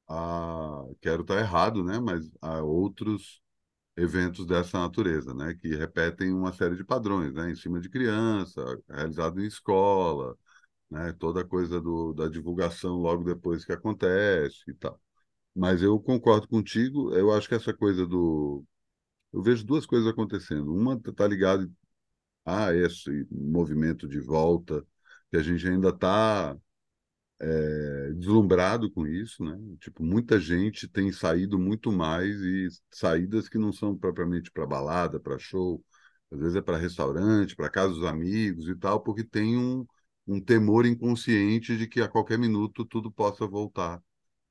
a quero estar errado, né? Mas a outros eventos dessa natureza, né, que repetem uma série de padrões, né, em cima de criança, realizado em escola, né, toda a coisa do, da divulgação logo depois que acontece e tal. Mas eu concordo contigo, eu acho que essa coisa do... Eu vejo duas coisas acontecendo. Uma está ligada a esse movimento de volta, que a gente ainda está é, deslumbrado com isso, né? Tipo, muita gente tem saído muito mais e saídas que não são propriamente para balada, para show, às vezes é para restaurante, para casa dos amigos e tal, porque tem um, um temor inconsciente de que a qualquer minuto tudo possa voltar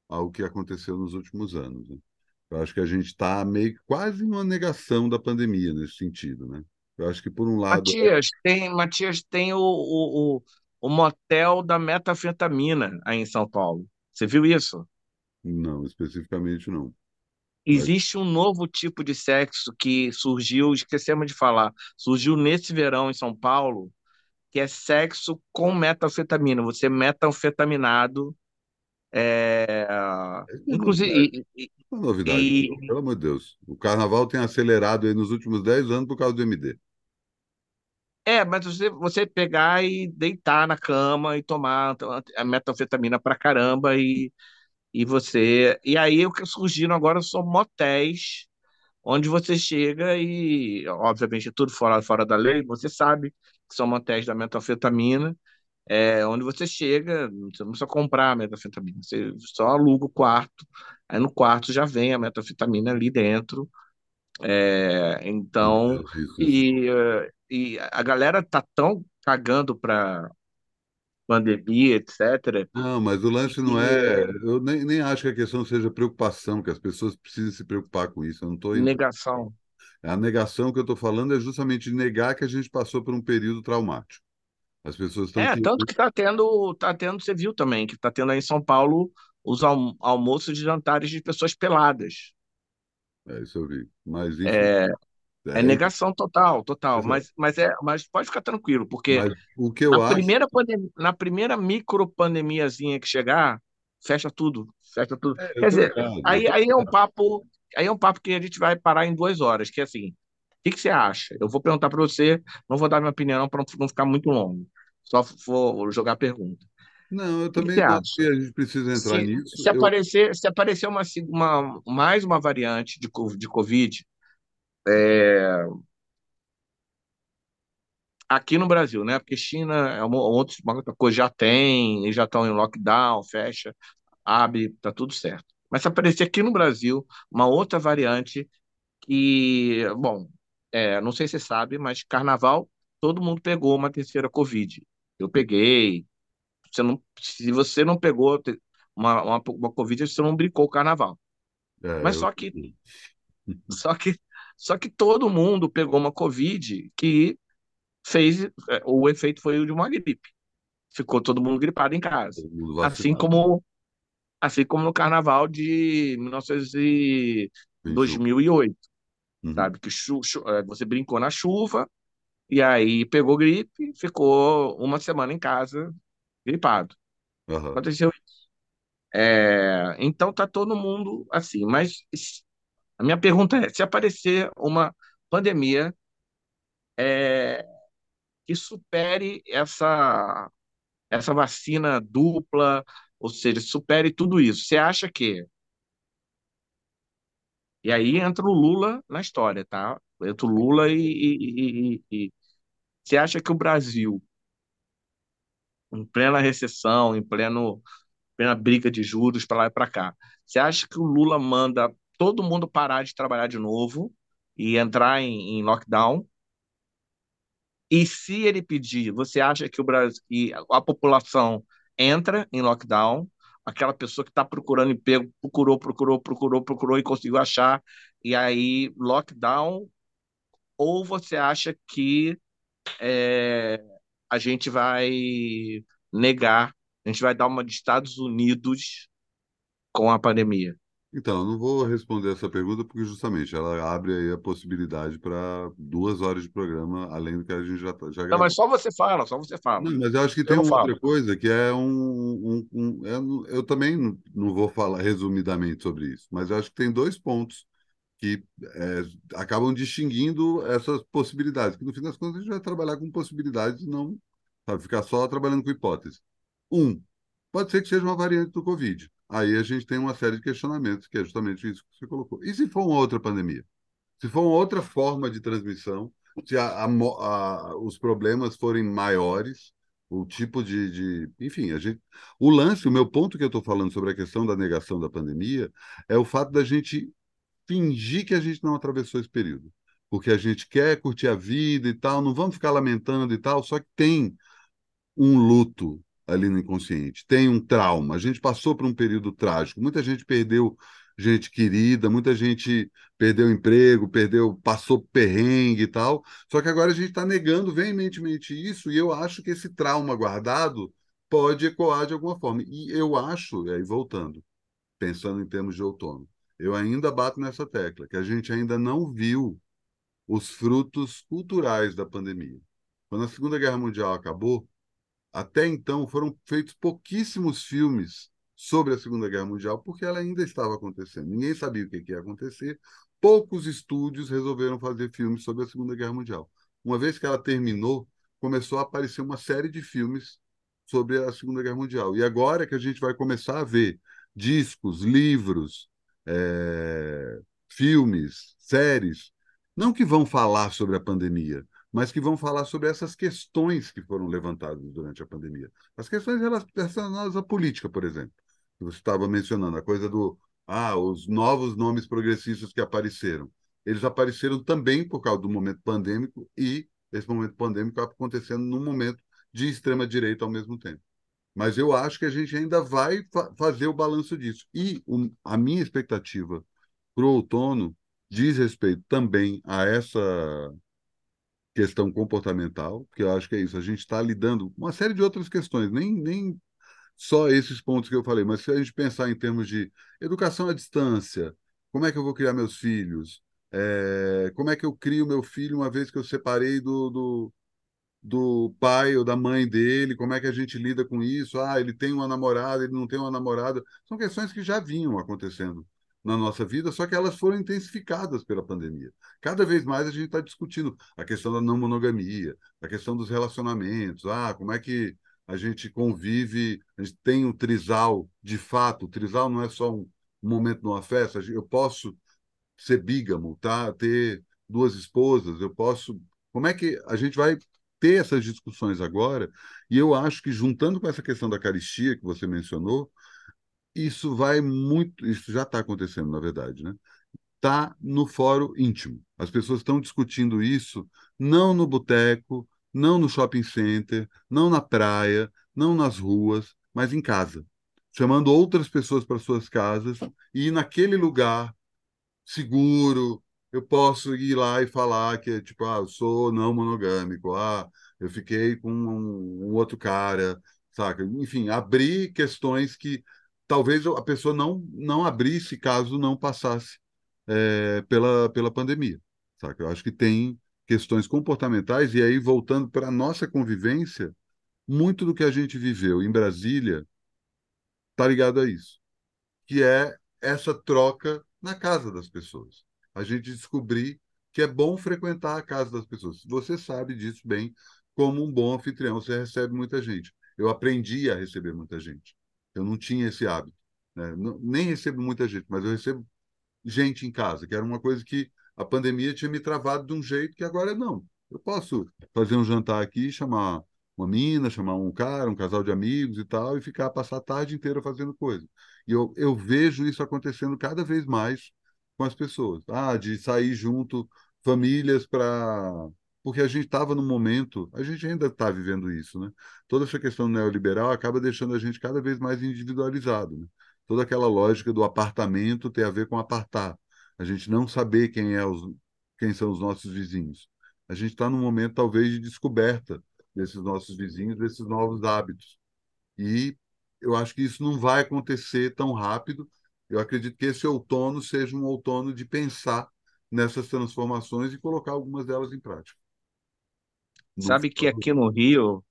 ao que aconteceu nos últimos anos. Né? Eu acho que a gente está meio quase numa negação da pandemia nesse sentido, né? Eu acho que por um lado. Matias, tem, Matias, tem o, o, o motel da metanfetamina aí em São Paulo. Você viu isso? Não, especificamente não. Existe um novo tipo de sexo que surgiu, esquecemos de falar, surgiu nesse verão em São Paulo, que é sexo com metanfetamina. Você é metanfetaminado. É... É inclusive. E, é uma novidade, e... pelo amor de Deus. O carnaval tem acelerado aí nos últimos 10 anos por causa do MD. É, mas você, você pegar e deitar na cama e tomar a metanfetamina pra caramba e, e você. E aí o que surgiram agora são motéis onde você chega e, obviamente, tudo fora, fora da lei, você sabe que são motéis da metanfetamina, é, onde você chega, você não precisa comprar a metanfetamina, você só aluga o quarto, aí no quarto já vem a metanfetamina ali dentro, É, então, e, eh, e a galera tá tão cagando para pandemia, etc., Não, mas o lance não é. é Eu nem, nem acho que a questão seja preocupação, que as pessoas precisem se preocupar com isso. Eu não estou negação. A negação que eu estou falando é justamente negar que a gente passou por um período traumático. As pessoas estão É, tanto que tá tendo, tá tendo, você viu também, que tá tendo aí em São Paulo os alm almoços e jantares de pessoas peladas. É, isso eu vi. Mas, É, é é, negação total, total. exato. Mas, mas, é, mas pode ficar tranquilo, porque Mas o que na eu acho. primeira, na primeira micro pandemiazinha que chegar, fecha tudo, fecha tudo. É, Quer dizer, aí, aí é um papo, aí é um papo que a gente vai parar em duas horas, que é assim, o que que você acha? Eu vou perguntar para você, não vou dar minha opinião para não ficar muito longo. Só vou jogar a pergunta. Não, eu também acho a gente precisa entrar Se, nisso. se Eu, aparecer, se aparecer uma, uma, mais uma variante de, de Covid aqui no Brasil, né? Porque China é uma, outra, coisa, já tem, já estão em lockdown, fecha, abre, tá tudo certo. Mas aparecer aqui no Brasil uma outra variante que, bom, é, não sei se você sabe, mas carnaval, todo mundo pegou uma terceira Covid. Eu peguei. Você não, se você não pegou uma, uma, uma Covid, você não brincou o carnaval. é, Mas eu, só que Só que, só que todo mundo pegou uma Covid que fez, é, o efeito foi o de uma gripe. Ficou todo mundo gripado em casa. mundo Assim como, assim como no carnaval de 1900 e 21. 2008, Uhum. sabe? Que chu, é, você brincou na chuva e aí pegou gripe, ficou uma semana em casa gripado. Aham. Aconteceu isso. É, então tá todo mundo assim, mas a minha pergunta é, se aparecer uma pandemia é, que supere essa, essa vacina dupla, ou seja, supere tudo isso. Você acha que? E aí entra o Lula na história, tá? Entra o Lula e, e, e- e- você acha que o Brasil, em plena recessão, em pleno, plena briga de juros para lá e para cá, você acha que o Lula manda todo mundo parar de trabalhar de novo e entrar em, em lockdown? E se ele pedir, você acha que o Brasil, que a população entra em lockdown? Aquela pessoa que está procurando emprego, procurou, procurou, procurou, procurou e conseguiu achar, e aí lockdown? Ou você acha que é, a gente vai negar, a gente vai dar uma de Estados Unidos com a pandemia? Então, eu não vou responder essa pergunta porque justamente ela abre aí a possibilidade para duas horas de programa, além do que a gente já, tá- já Não, mas só você fala, só você fala. Não, mas eu acho que Eu tem uma falo. outra coisa que é um, um- um- é eu também não não vou falar resumidamente sobre isso, mas eu acho que tem dois pontos que é, acabam distinguindo essas possibilidades, que no fim das contas a gente vai trabalhar com possibilidades, e não sabe, ficar só trabalhando com hipóteses. Um, pode ser que seja uma variante do Covid. Aí a gente tem uma série de questionamentos, que é justamente isso que você colocou. E se for uma outra pandemia? Se for uma outra forma de transmissão, se a- a a- os problemas forem maiores, o tipo de, de- Enfim, a gente. O lance, o meu ponto que eu estou falando sobre a questão da negação da pandemia é o fato da gente fingir que a gente não atravessou esse período. Porque a gente quer curtir a vida e tal, não vamos ficar lamentando e tal, só que tem um luto ali no inconsciente, tem um trauma. A gente passou por um período trágico. Muita gente perdeu gente querida, muita gente perdeu emprego, perdeu, passou perrengue e tal. Só que agora a gente está negando veementemente isso, e eu acho que esse trauma guardado pode ecoar de alguma forma. E eu acho, e aí voltando, pensando em termos de outono, eu ainda bato nessa tecla, que a gente ainda não viu os frutos culturais da pandemia. Quando a Segunda Guerra Mundial acabou, até então foram feitos pouquíssimos filmes sobre a Segunda Guerra Mundial, porque ela ainda estava acontecendo. Ninguém sabia o que ia acontecer. Poucos estúdios resolveram fazer filmes sobre a Segunda Guerra Mundial. Uma vez que ela terminou, começou a aparecer uma série de filmes sobre a Segunda Guerra Mundial. E agora que a gente vai começar a ver discos, livros, é, filmes, séries, não que vão falar sobre a pandemia, mas que vão falar sobre essas questões que foram levantadas durante a pandemia. As questões relacionadas à política, por exemplo, que você estava mencionando, a coisa do ah, os novos nomes progressistas que apareceram. eles apareceram também por causa do momento pandêmico e esse momento pandêmico acontecendo num momento de extrema direita ao mesmo tempo. Mas eu acho que a gente ainda vai fa fazer o balanço disso. E a minha expectativa para o outono diz respeito também a essa questão comportamental, porque eu acho que é isso. A gente está lidando com uma série de outras questões, nem, nem só esses pontos que eu falei, mas se a gente pensar em termos de educação à distância, como é que eu vou criar meus filhos? É, como é que eu crio meu filho uma vez que eu separei do, do, do pai ou da mãe dele? Como é que a gente lida com isso? Ah, ele tem uma namorada, ele não tem uma namorada. São questões que já vinham acontecendo na nossa vida, só que elas foram intensificadas pela pandemia. Cada vez mais a gente está discutindo a questão da não monogamia, a questão dos relacionamentos, ah, como é que a gente convive, a gente tem o trisal de fato, o trisal não é só um momento numa festa, eu posso ser bígamo, tá? Ter duas esposas, eu posso. Como é que a gente vai ter essas discussões agora? E eu acho que juntando com essa questão da caristia que você mencionou, isso vai muito, isso já está acontecendo, na verdade, né? Está no fórum íntimo. As pessoas estão discutindo isso não no boteco, não no shopping center, não na praia, não nas ruas, mas em casa, chamando outras pessoas para suas casas e naquele lugar seguro, eu posso ir lá e falar que, tipo, ah, eu sou não monogâmico, ah, eu fiquei com um, um outro cara, saca? Enfim, abrir questões que talvez a pessoa não, não abrisse caso não passasse é, pela, pela pandemia? Eu acho que tem questões comportamentais, e aí, voltando para a nossa convivência, muito do que a gente viveu em Brasília está ligado a isso, que é essa troca na casa das pessoas. A gente descobrir que é bom frequentar a casa das pessoas. Você sabe disso bem, como um bom anfitrião, você recebe muita gente. Eu aprendi a receber muita gente. Eu não tinha esse hábito. Né? Nem recebo muita gente, mas eu recebo gente em casa, que era uma coisa que a pandemia tinha me travado de um jeito que agora não. Eu posso fazer um jantar aqui, chamar uma mina, chamar um cara, um casal de amigos e tal, e ficar, passar a tarde inteira fazendo coisa. E eu, eu vejo isso acontecendo cada vez mais com as pessoas. Ah, de sair junto, famílias para. Porque a gente estava num momento, a gente ainda está vivendo isso, né? Toda essa questão neoliberal acaba deixando a gente cada vez mais individualizado, né? Toda aquela lógica do apartamento tem a ver com apartar. A gente não saber quem, é os, quem são os nossos vizinhos. A gente está num momento, talvez, de descoberta desses nossos vizinhos, desses novos hábitos. E eu acho que isso não vai acontecer tão rápido. Eu acredito que esse outono seja um outono de pensar nessas transformações e colocar algumas delas em prática. Sabe que aqui no Rio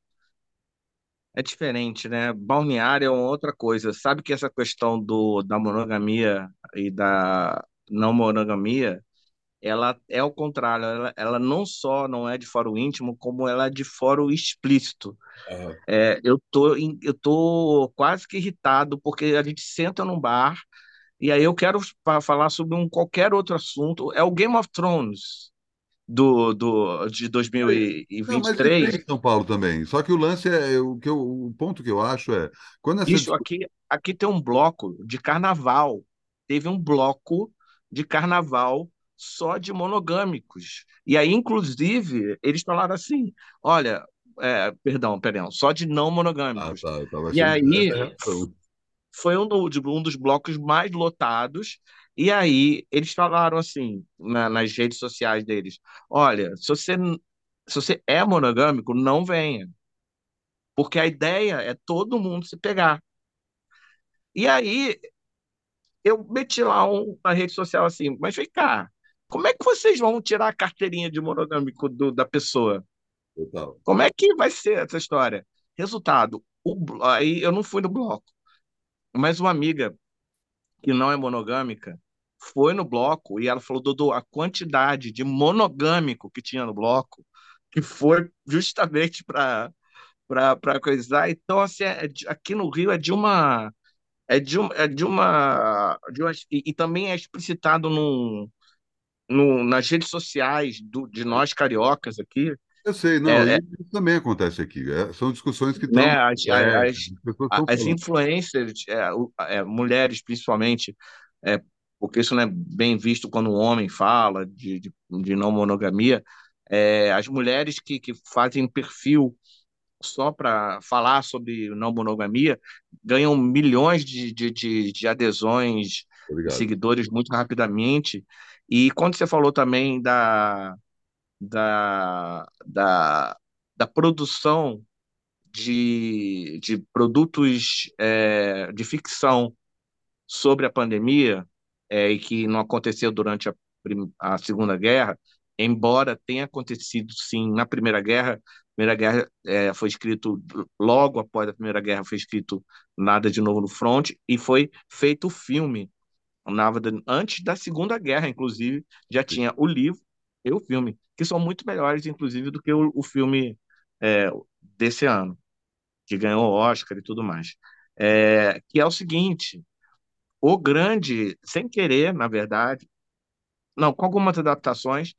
é diferente, né? Balneário é uma outra coisa. Sabe que essa questão do, da monogamia e da não monogamia, ela é o contrário. Ela, ela não só não é de fórum íntimo, como ela é de fórum explícito. Uhum. É, eu tô, eu tô quase que irritado porque a gente senta num bar e aí eu quero falar sobre um qualquer outro assunto. É o Game of Thrones do, do de 2023. Não, mas em São Paulo também. Só que o lance é o que eu, o ponto que eu acho é quando essa Isso aqui aqui tem um bloco de carnaval. Teve um bloco de carnaval só de monogâmicos. E aí, inclusive, eles falaram assim: olha, é, perdão, perdão, só de não monogâmicos. Ah, tá, e aí foi um, um, dos blocos mais lotados. E aí eles falaram assim na, nas redes sociais deles: olha, se você, se você é monogâmico, não venha. Porque a ideia é todo mundo se pegar. E aí eu meti lá um, na rede social assim, mas vem cá, como é que vocês vão tirar a carteirinha de monogâmico do, da pessoa? Total. Como é que vai ser essa história? Resultado, o, aí eu não fui no bloco, mas uma amiga que não é monogâmica foi no bloco e ela falou, Dodô, a quantidade de monogâmico que tinha no bloco, que foi justamente para para coisar. Então, assim, é, aqui no Rio é de uma é de, um, é de uma, de uma e, e, também é explicitado no, no, nas redes sociais do, de nós cariocas aqui. Eu sei, não, é, é isso também acontece aqui. É, são discussões que estão. Né, as, as, as, as influências, é, mulheres principalmente, porque isso não é bem visto quando um homem fala de, de, de não monogamia, é, as mulheres que, que fazem perfil só para falar sobre não monogamia ganham milhões de, de, de, de adesões, Obrigado. seguidores muito rapidamente. E quando você falou também da, da, da, da produção de, de produtos é, de ficção sobre a pandemia, é, e que não aconteceu durante a, a Segunda Guerra, embora tenha acontecido sim na Primeira Guerra. Primeira Guerra é, foi escrito logo após a Primeira Guerra, foi escrito Nada de Novo no Front e foi feito o filme. Antes da Segunda Guerra, inclusive, já tinha o livro e o filme, que são muito melhores, inclusive, do que o, o filme é, desse ano, que ganhou o Oscar e tudo mais. É, que é o seguinte: o grande, sem querer, na verdade, não, com algumas adaptações,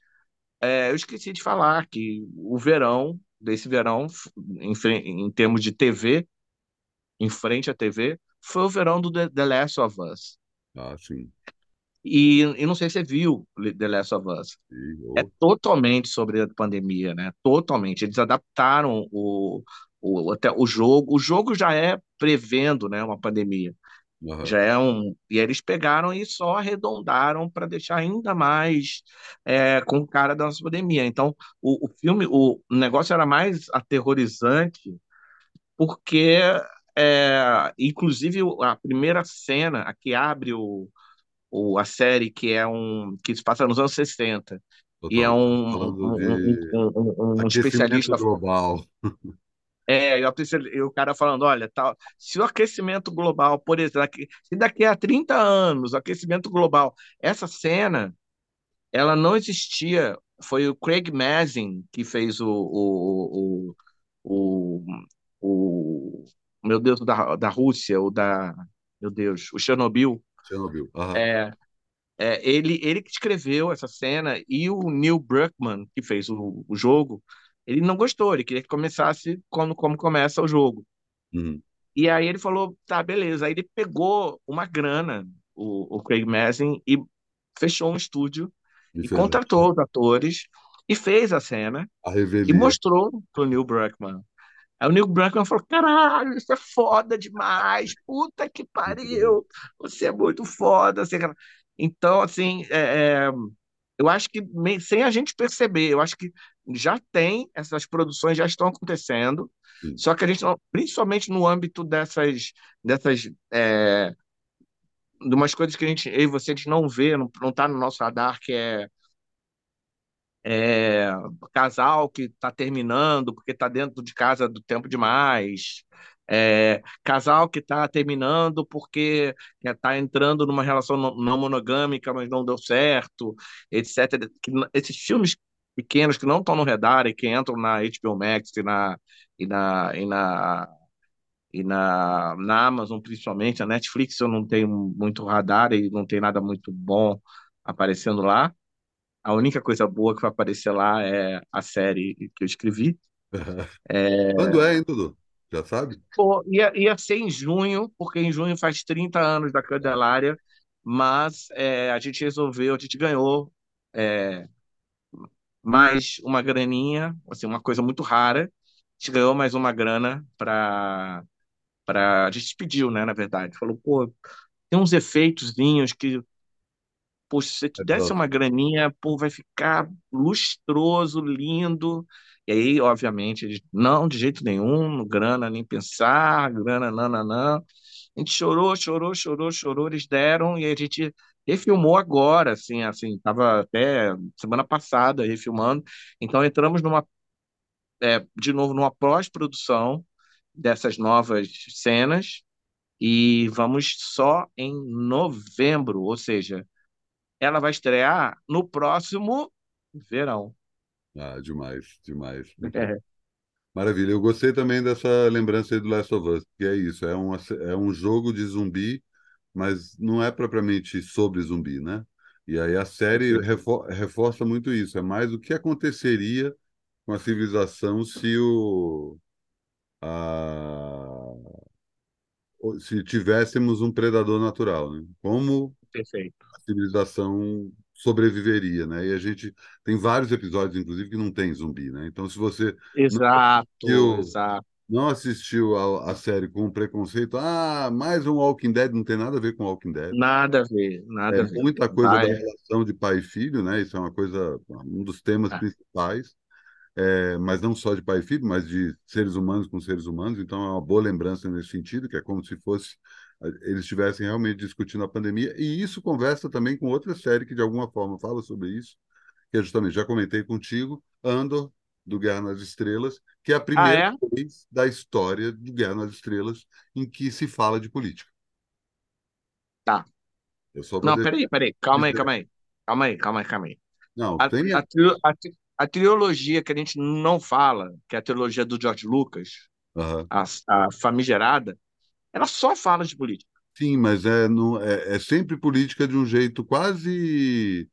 é, eu esqueci de falar que o verão, desse verão, em, em termos de TV, em frente à TV, foi o verão do The, The Last of Us. Ah, sim. E, e não sei se você viu The Last of Us. Sim, É totalmente sobre a pandemia, né? Totalmente. Eles adaptaram o, o, até o jogo. O jogo já é prevendo, né, uma pandemia. Uhum. Já é um. E eles pegaram e só arredondaram para deixar ainda mais é, com o cara da nossa pandemia. Então, o, o filme, o negócio era mais aterrorizante, porque, é, inclusive, a primeira cena, a que abre o, o, a série, que é um. que se passa nos anos 60. E é um, um, um, um, um- especialista global. É, e o cara falando, olha, tal, se o aquecimento global, por exemplo, se daqui a 30 anos, o aquecimento global, essa cena, ela não existia, foi o Craig Mazin que fez o, o, o, o, o- meu Deus, da, da Rússia, o da, meu Deus, o Chernobyl, Chernobyl. Aham. é, é, ele, ele que escreveu essa cena e o Neil Druckmann, que fez o, o jogo, ele não gostou, ele queria que começasse como, como começa o jogo. Uhum. E aí ele falou, tá, beleza. Aí ele pegou uma grana, o, o Craig Mazin, e fechou um estúdio E e contratou os atores e fez a cena a e mostrou pro Neil Druckmann. Aí o Neil Druckmann falou, caralho, isso é foda demais, puta que pariu, você é muito foda. Assim, então, assim, é, é, eu acho que sem a gente perceber, eu acho que já tem, essas produções já estão acontecendo, Sim. só que a gente, principalmente no âmbito dessas, dessas, é, de umas coisas que a gente, eu e você, a gente não vê, não, não tá no nosso radar, que é, é casal que está terminando porque está dentro de casa do tempo demais, é, casal que está terminando porque está entrando numa relação não não monogâmica, mas não deu certo, etc. Esses filmes pequenos que não estão no radar e que entram na HBO Max e na, e na, e na, e na, na Amazon, principalmente, a Netflix eu não tenho muito radar e não tem nada muito bom aparecendo lá. A única coisa boa que vai aparecer lá é a série que eu escrevi. Quando é, hein, Dudu? Já sabe? Pô, ia, ia ser em junho, porque em junho faz 30 anos da Candelária, mas é, a gente resolveu, a gente ganhou é, mais uma graninha, assim, uma coisa muito rara. A gente ganhou mais uma grana para para a gente pediu, né, na verdade. Falou, pô, tem uns efeitozinhos que Poxa, se te É desse uma graninha, pô, vai ficar lustroso, lindo. E aí, obviamente, eles, não, de jeito nenhum, grana nem pensar, grana nananã. A gente chorou, chorou, chorou, chorou, eles deram e a gente refilmou agora, assim, assim, tava até semana passada refilmando. Então entramos numa, é, de novo, numa pós-produção dessas novas cenas e vamos só em novembro, ou seja, ela vai estrear no próximo verão. Ah, demais, demais. É, Maravilha. Eu gostei também dessa lembrança aí do Last of Us, que é isso, é um, é um jogo de zumbi, mas não é propriamente sobre zumbi, né? E aí a série refor reforça muito isso, é mais o que aconteceria com a civilização se o a, se tivéssemos um predador natural, né? Como perfeito. a civilização sobreviveria, né? E a gente tem vários episódios, inclusive, que não tem zumbi, né? Então, se você Exato, exato. Não assistiu a, a série com preconceito, ah, mais um Walking Dead, não tem nada a ver com Walking Dead. Nada a ver, É nada a ver. muita coisa da relação de pai e filho, né? Isso é uma coisa, um dos temas Ah, principais, é, mas não só de pai e filho, mas de seres humanos com seres humanos. Então é uma boa lembrança nesse sentido, que é como se fosse eles estivessem realmente discutindo a pandemia. E isso conversa também com outra série que de alguma forma fala sobre isso, que é justamente, já comentei contigo, Andor, do Guerra nas Estrelas, que é a Ah, primeira é? vez da história do Guerra nas Estrelas em que se fala de política. Tá. Eu só Não, peraí, peraí. Calma aí, calma aí. Calma aí, calma aí, calma aí. não, A, tem a, a, a trilogia que a gente não fala, que é a trilogia do George Lucas, Aham. a, a famigerada, ela só fala de política. Sim, mas é, no, é, é sempre política de um jeito quase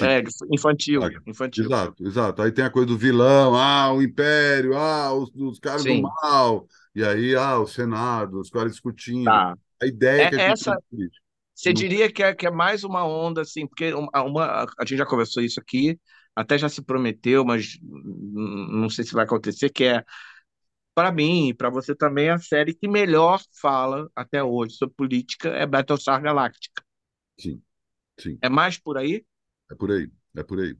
É, arquetípico, infantil, infantil. Exato, exato. Aí tem a coisa do vilão, ah, o império, ah, os, os caras do Sim, mal, e aí, ah, o Senado, os caras discutindo. tá. A ideia é que a É gente tem essa, você Não, diria que é, que é mais uma onda, assim, porque uma, uma- a gente já conversou isso aqui, até já se prometeu, mas não sei se vai acontecer, que é, para mim e para você também, a série que melhor fala até hoje sobre política é Battlestar Galactica. sim, sim, É mais por aí? É por aí, é por aí.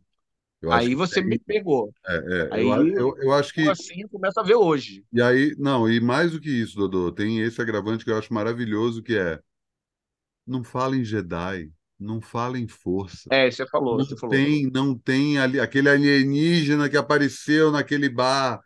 Eu acho Aí que você me tem, pegou. é, é, eu, Aí, eu, eu acho ou que, assim, eu começo a ver hoje. e aí, não, e mais do que isso, Dodô, tem esse agravante que eu acho maravilhoso, que é, não fala em Jedi, não fala em força. É, você falou, Não você falou. tem, não tem ali aquele alienígena que apareceu naquele bar.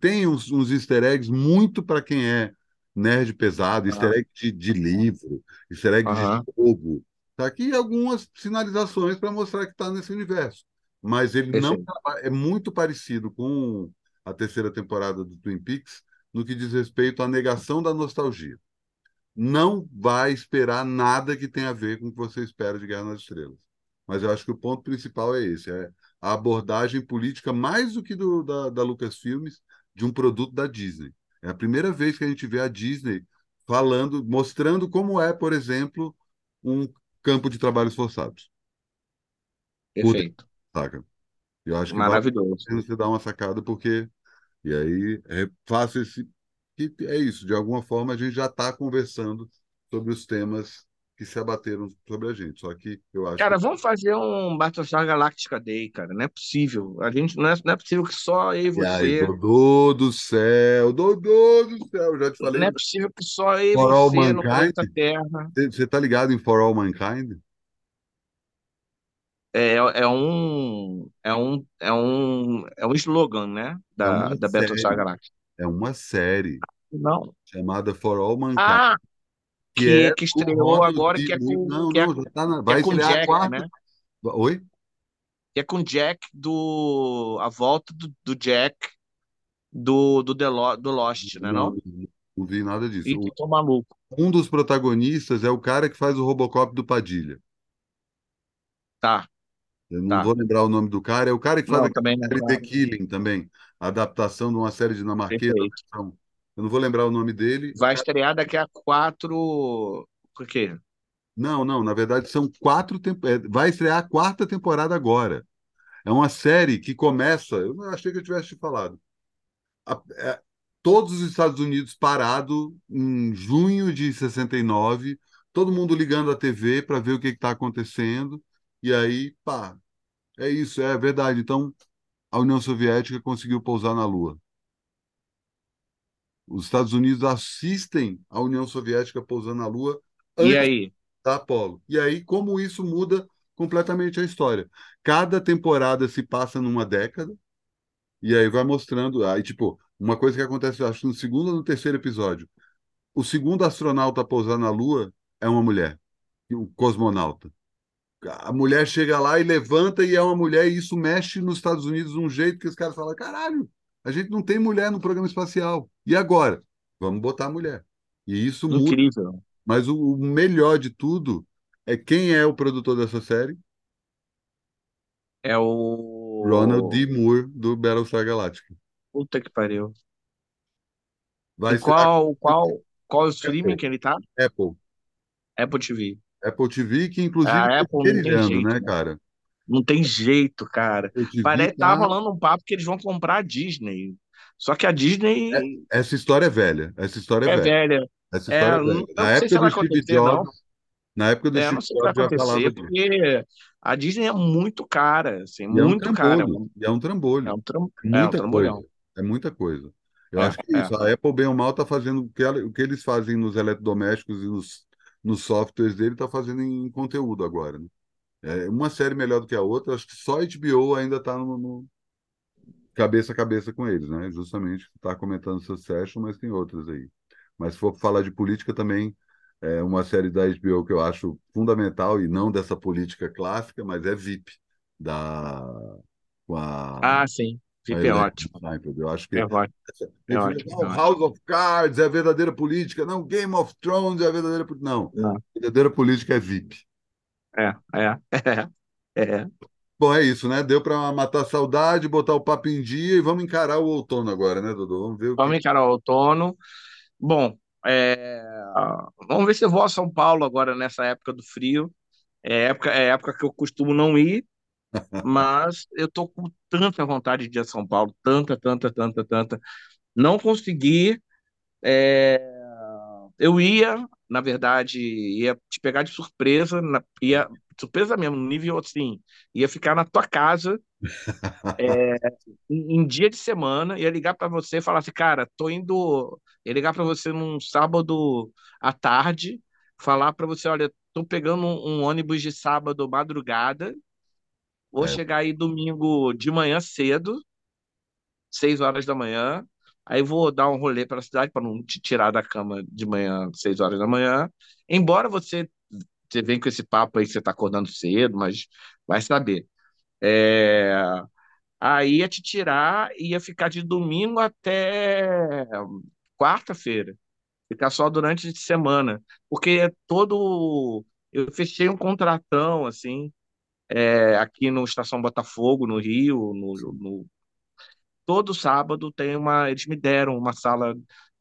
Tem uns, uns easter eggs muito para quem é nerd pesado, easter Aham, egg de, de livro, easter egg de aham, jogo. Tá aqui algumas sinalizações para mostrar que está nesse universo. Mas ele não perfeito. traba- é muito parecido com a terceira temporada do Twin Peaks no que diz respeito à negação da nostalgia não vai esperar nada que tenha a ver com o que você espera de Guerra nas Estrelas. Mas eu acho que o ponto principal é esse, é a abordagem política mais do que do, da, da Lucasfilmes de um produto da Disney. É a primeira vez que a gente vê a Disney falando, mostrando como é, por exemplo, um campo de trabalhos forçados. Perfeito. saca? Eu acho que vale Maravilhoso. pena você dar uma sacada, porque. E aí, é, faço esse. É isso, de alguma forma a gente já está conversando sobre os temas que se abateram sobre a gente. Só que eu acho Cara, que. vamos fazer um Battlestar Galactica Day, cara. Não é possível. A gente não é, não é possível que só eu e aí, você. Dodô do céu, Dodô do céu, já te Não falei, é possível que só eu e For você no Mankind. planeta Terra. Você está ligado em For All Mankind? É, é um, é um, é um, é um slogan, né? É Da, uma da Battlestar Galactica. é uma série Não. chamada For All Mankind, Ah, que que, é que do estreou agora, que é com, Não, que é, não, tá na... que é vai com a Jack, quarta. né? Oi? Que é com Jack do. A volta do, do Jack do, do, The Lo- do Lost, né? Não, Não? não vi nada disso. Ih, tô maluco. Um dos protagonistas é o cara que faz o Robocop do Padilha. Tá, Eu não tá. vou lembrar o nome do cara. É o cara que faz Não, não. série The Killing também. A adaptação de uma série dinamarquesa. Perfeito. Eu não vou lembrar o nome dele. Vai estrear daqui a quatro. O quê? Não, não. Na verdade, são quatro temporadas. Vai estrear a quarta temporada agora. É uma série que começa. Eu não achei que eu tivesse te falado. A- é, todos os Estados Unidos parado em junho de 69, todo mundo ligando a TV para ver o que está acontecendo. E aí, pá, é isso, é verdade. Então, a União Soviética conseguiu pousar na Lua. Os Estados Unidos assistem a União Soviética pousando na Lua E aí? da Apollo. E aí, como isso muda completamente a história. Cada temporada se passa numa década, e aí vai mostrando. Aí, tipo, uma coisa que acontece, acho que no segundo ou no terceiro episódio. O segundo astronauta a pousar na Lua é uma mulher, o cosmonauta. A mulher chega lá e levanta e é uma mulher, e isso mexe nos Estados Unidos de um jeito que os caras falam: caralho, a gente não tem mulher no programa espacial. E agora? Vamos botar a mulher. E isso muda. Incrível. Mas o, o melhor de tudo é quem é o produtor dessa série? É Ronald D. o. Moore, do Battlestar Galactica. Puta que pariu. Vai E ser a qual, qual, qual é o streaming Apple. que ele tá? Apple. Apple TV. Apple TV, que inclusive A Apple não tem esmerilhando, jeito, né, né? cara? Não tem jeito, cara. Parece, tava tá. rolando um papo que eles vão comprar a Disney. Só que a é- Disney essa história é velha. Essa história é é velha. velha. Essa É, história é não- velha. Na não sei se época do vai Steve. Jobs, na época do É, Steve não sei se vai Jobs já falava acontecer, disso. porque a Disney é muito cara, assim, E é um muito cara. trambolho. E é um É trambolho. um, tram, É é um muita coisa. É muita coisa. Eu É, acho que é é. isso. A Apple, bem ou mal, está fazendo o que, ela- o que eles fazem nos eletrodomésticos e nos, nos softwares dele, está fazendo em conteúdo agora, né? É uma série melhor do que a outra. Acho que só a HBO ainda está no, no cabeça a cabeça com eles, né? Justamente está comentando Succession, mas tem outras aí. Mas se for falar de política também, é uma série da HBO que eu acho fundamental e não dessa política clássica, mas é VIP, da, com a, Ah, sim. VIP é ótimo. Seinfeld. Eu acho que É ótimo. É ótimo. fala, É não, ótimo. House of Cards é a verdadeira política, não, Game of Thrones é a verdadeira política. Não, Não. a verdadeira política é VIP. É, é, é, é. Bom, é isso, né? Deu para matar a saudade, botar o papo em dia e vamos encarar o outono agora, né, Dodô? Vamos ver o que. Vamos encarar o outono. Bom, é, vamos ver se eu vou a São Paulo agora nessa época do frio. É época, é época que eu costumo não ir, mas eu tô com tanta vontade de ir a São Paulo, tanta, tanta, tanta, tanta. Não consegui. é, eu ia, na verdade, ia te pegar de surpresa, na- ia surpresa mesmo, no nível assim, ia ficar na tua casa em, em dia de semana, ia ligar para você e falar assim, cara, tô indo, ia ligar para você num sábado à tarde, falar para você, olha, tô pegando um, um ônibus de sábado madrugada, vou É, chegar aí domingo de manhã cedo, seis horas da manhã, aí vou dar um rolê pela cidade para não te tirar da cama de manhã, seis horas da manhã, embora você você vem com esse papo aí que você tá acordando cedo, mas vai saber. É, Aí ia te tirar ia ficar de domingo até quarta-feira. Ficar só durante a semana. Porque é todo. Eu fechei um contratão, assim, é, aqui no Estação Botafogo, no Rio. No, no- Todo sábado tem uma. Eles me deram uma sala.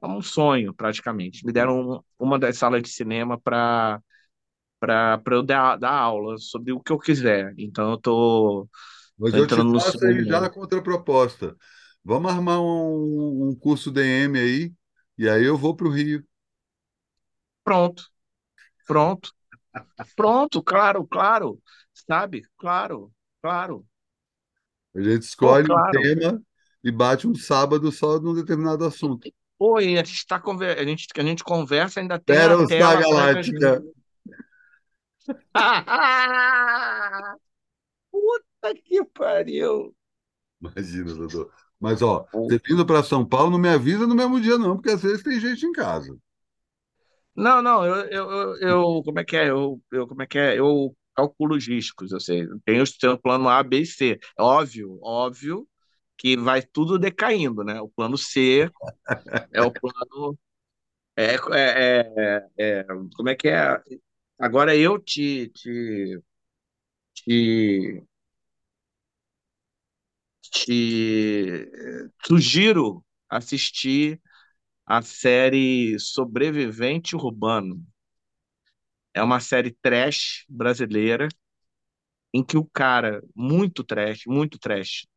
É um sonho, praticamente. Me deram um- uma das salas de cinema para para eu dar, dar aula sobre o que eu quiser. Então eu tô, mas tô eu te entrando no faço aí já a ano. contraproposta. Vamos armar um, um curso DM aí, e aí eu vou para o Rio. Pronto, pronto. Pronto, claro, claro, sabe? Claro, claro. A gente Pô, escolhe um claro. tema e bate um sábado só num determinado assunto. Pô, e a gente tá conver... a gente, a gente conversa, ainda tem a Battlestar tela Galáctica. gente. Puta que pariu. Imagina, Dodô. Mas, ó, você vindo para São Paulo, não me avisa no mesmo dia, não, porque às vezes tem gente em casa. Não, não, eu, eu, eu, como é que é? Eu, eu, como é que é? Eu calculo os riscos, eu sei. Tem o plano A, B e C. Óbvio, óbvio que vai tudo decaindo, né? O plano C é o plano. É, é, é, é, como é que é? Agora eu te, te, te, te sugiro assistir a série Sobrevivente Urbano. É uma série trash brasileira em que o cara, muito trash, muito trash,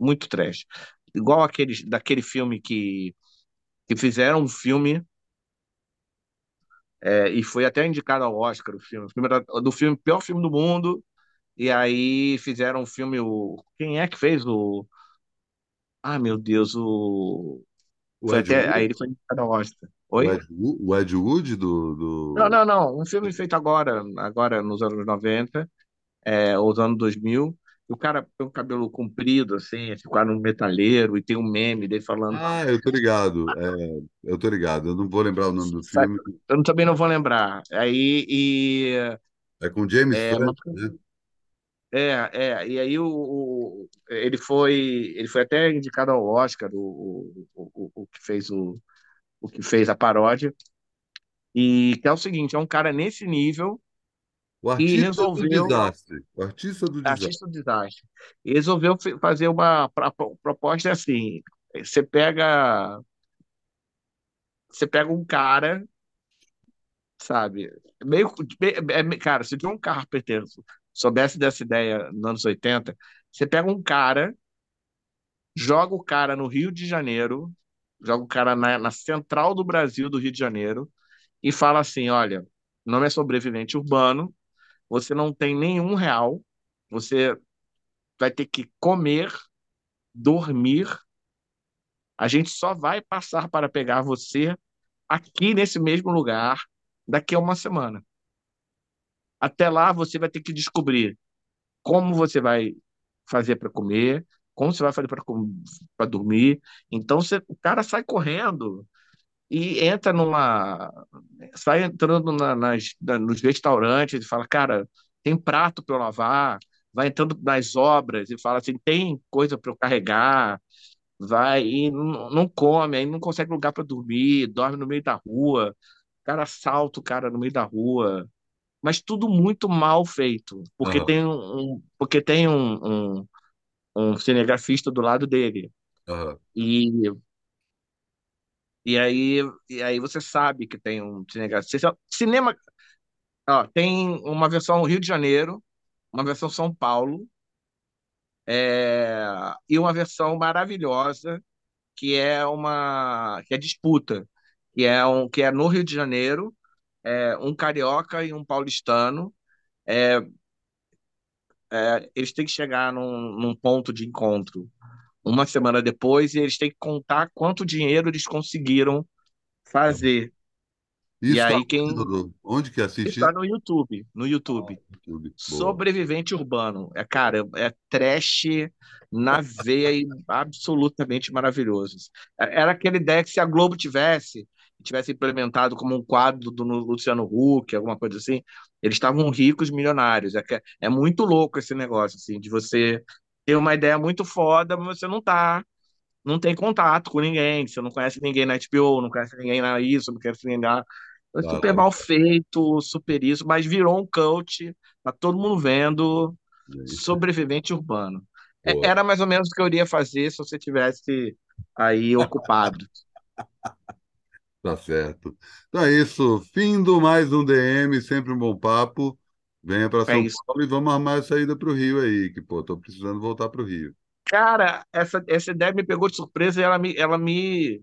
muito trash, igual aqueles daquele filme que, que fizeram um filme é, e foi até indicado ao Oscar o filme, o filme era do filme pior filme do mundo E aí fizeram um filme, o... quem é que fez o... Ah, meu Deus, o... O Ed até... Aí Wood, ele foi indicado ao Oscar. o Oi? Ed, Wo- o Ed Wood do, Não, do... não, não. Um filme feito agora, agora nos anos 90, é, ou os anos 2000. O cara tem um cabelo comprido, assim, esse quadro um metalheiro, e tem um meme dele falando... Ah, eu tô ligado. É, eu tô ligado. Eu não vou lembrar o nome do filme. Eu também não vou lembrar. Aí, e... É com James É, Franco, mas- né? é, é, e aí o, o- ele foi ele foi até indicado ao Oscar o, o, o, o que fez o, o que fez a paródia E que é o seguinte, é um cara nesse nível O e artista do resolveu, desastre. O artista do desastre. artista do desastre, e resolveu fazer uma proposta assim, você pega, você pega um cara sabe? Meio, é, é, cara, se John Carpenter soubesse dessa ideia nos anos 80, você pega um cara, joga o cara no Rio de Janeiro, joga o cara na, na central do Brasil, do Rio de Janeiro, e fala assim: olha, o nome é sobrevivente urbano, você não tem nenhum real, você vai ter que comer, dormir. A gente só vai passar para pegar você aqui nesse mesmo lugar daqui a uma semana. Até lá você vai ter que descobrir como você vai fazer para comer, como você vai fazer para dormir. Então você, o cara sai correndo e entra numa. sai entrando na, nas, na, nos restaurantes e fala: Cara, tem prato para eu lavar. Vai entrando nas obras e fala assim: tem coisa para eu carregar. Vai e não, não come, aí não consegue lugar para dormir, dorme no meio da rua. O cara assalta o cara no meio da rua mas tudo muito mal feito, porque Aham, tem um, porque tem um, um, um cinegrafista do lado dele. aham, E, e aí e aí você sabe que tem um cinegrafista. Cinema, ó, tem uma versão Rio de Janeiro, uma versão São Paulo, é, e uma versão maravilhosa que é uma que é disputa, que é um que é no Rio de Janeiro, é, um carioca e um paulistano é, é, eles têm que chegar num, num ponto de encontro uma semana depois e eles têm que contar quanto dinheiro eles conseguiram fazer. E Isso tá aí quem? Onde que assiste está no YouTube, no Ah, YouTube. YouTube. Boa. Sobrevivente Urbano. É, cara, é trash na veia e absolutamente maravilhoso. É, Era aquela ideia que se a Globo tivesse, tivesse implementado como um quadro do Luciano Huck, alguma coisa assim, eles estavam ricos, milionários. É, é é muito louco esse negócio, assim, de você ter uma ideia muito foda, mas você não tá, não tem contato com ninguém, você não conhece ninguém na HBO, não conhece ninguém na isso, não conhece ninguém na foi super mal feito, super isso, mas virou um cult, tá todo mundo vendo, Gente. sobrevivente urbano. É- Boa. Era mais ou menos o que eu iria fazer se você tivesse aí ocupado. Tá certo. Então é isso. Fim do mais um DM, sempre um bom papo. Venha para É São isso. Paulo e vamos armar a saída para o Rio aí, que, pô, tô precisando voltar para o Rio. Cara, essa, essa ideia me pegou de surpresa e ela me, ela me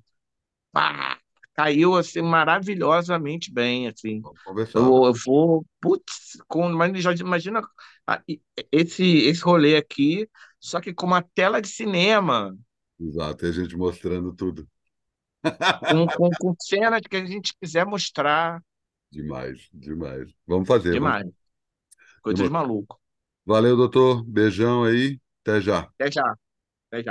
pá, caiu assim maravilhosamente bem, assim. Vamos conversar. Eu, eu vou, putz, com, mas já imagina esse esse rolê aqui, só que com uma tela de cinema. Exato, e a gente mostrando tudo. com, com, com cenas que a gente quiser mostrar. Demais, demais. Vamos fazer, vamos. Demais. Coisa de maluco. Valeu, doutor. Beijão aí. Até já. Até já.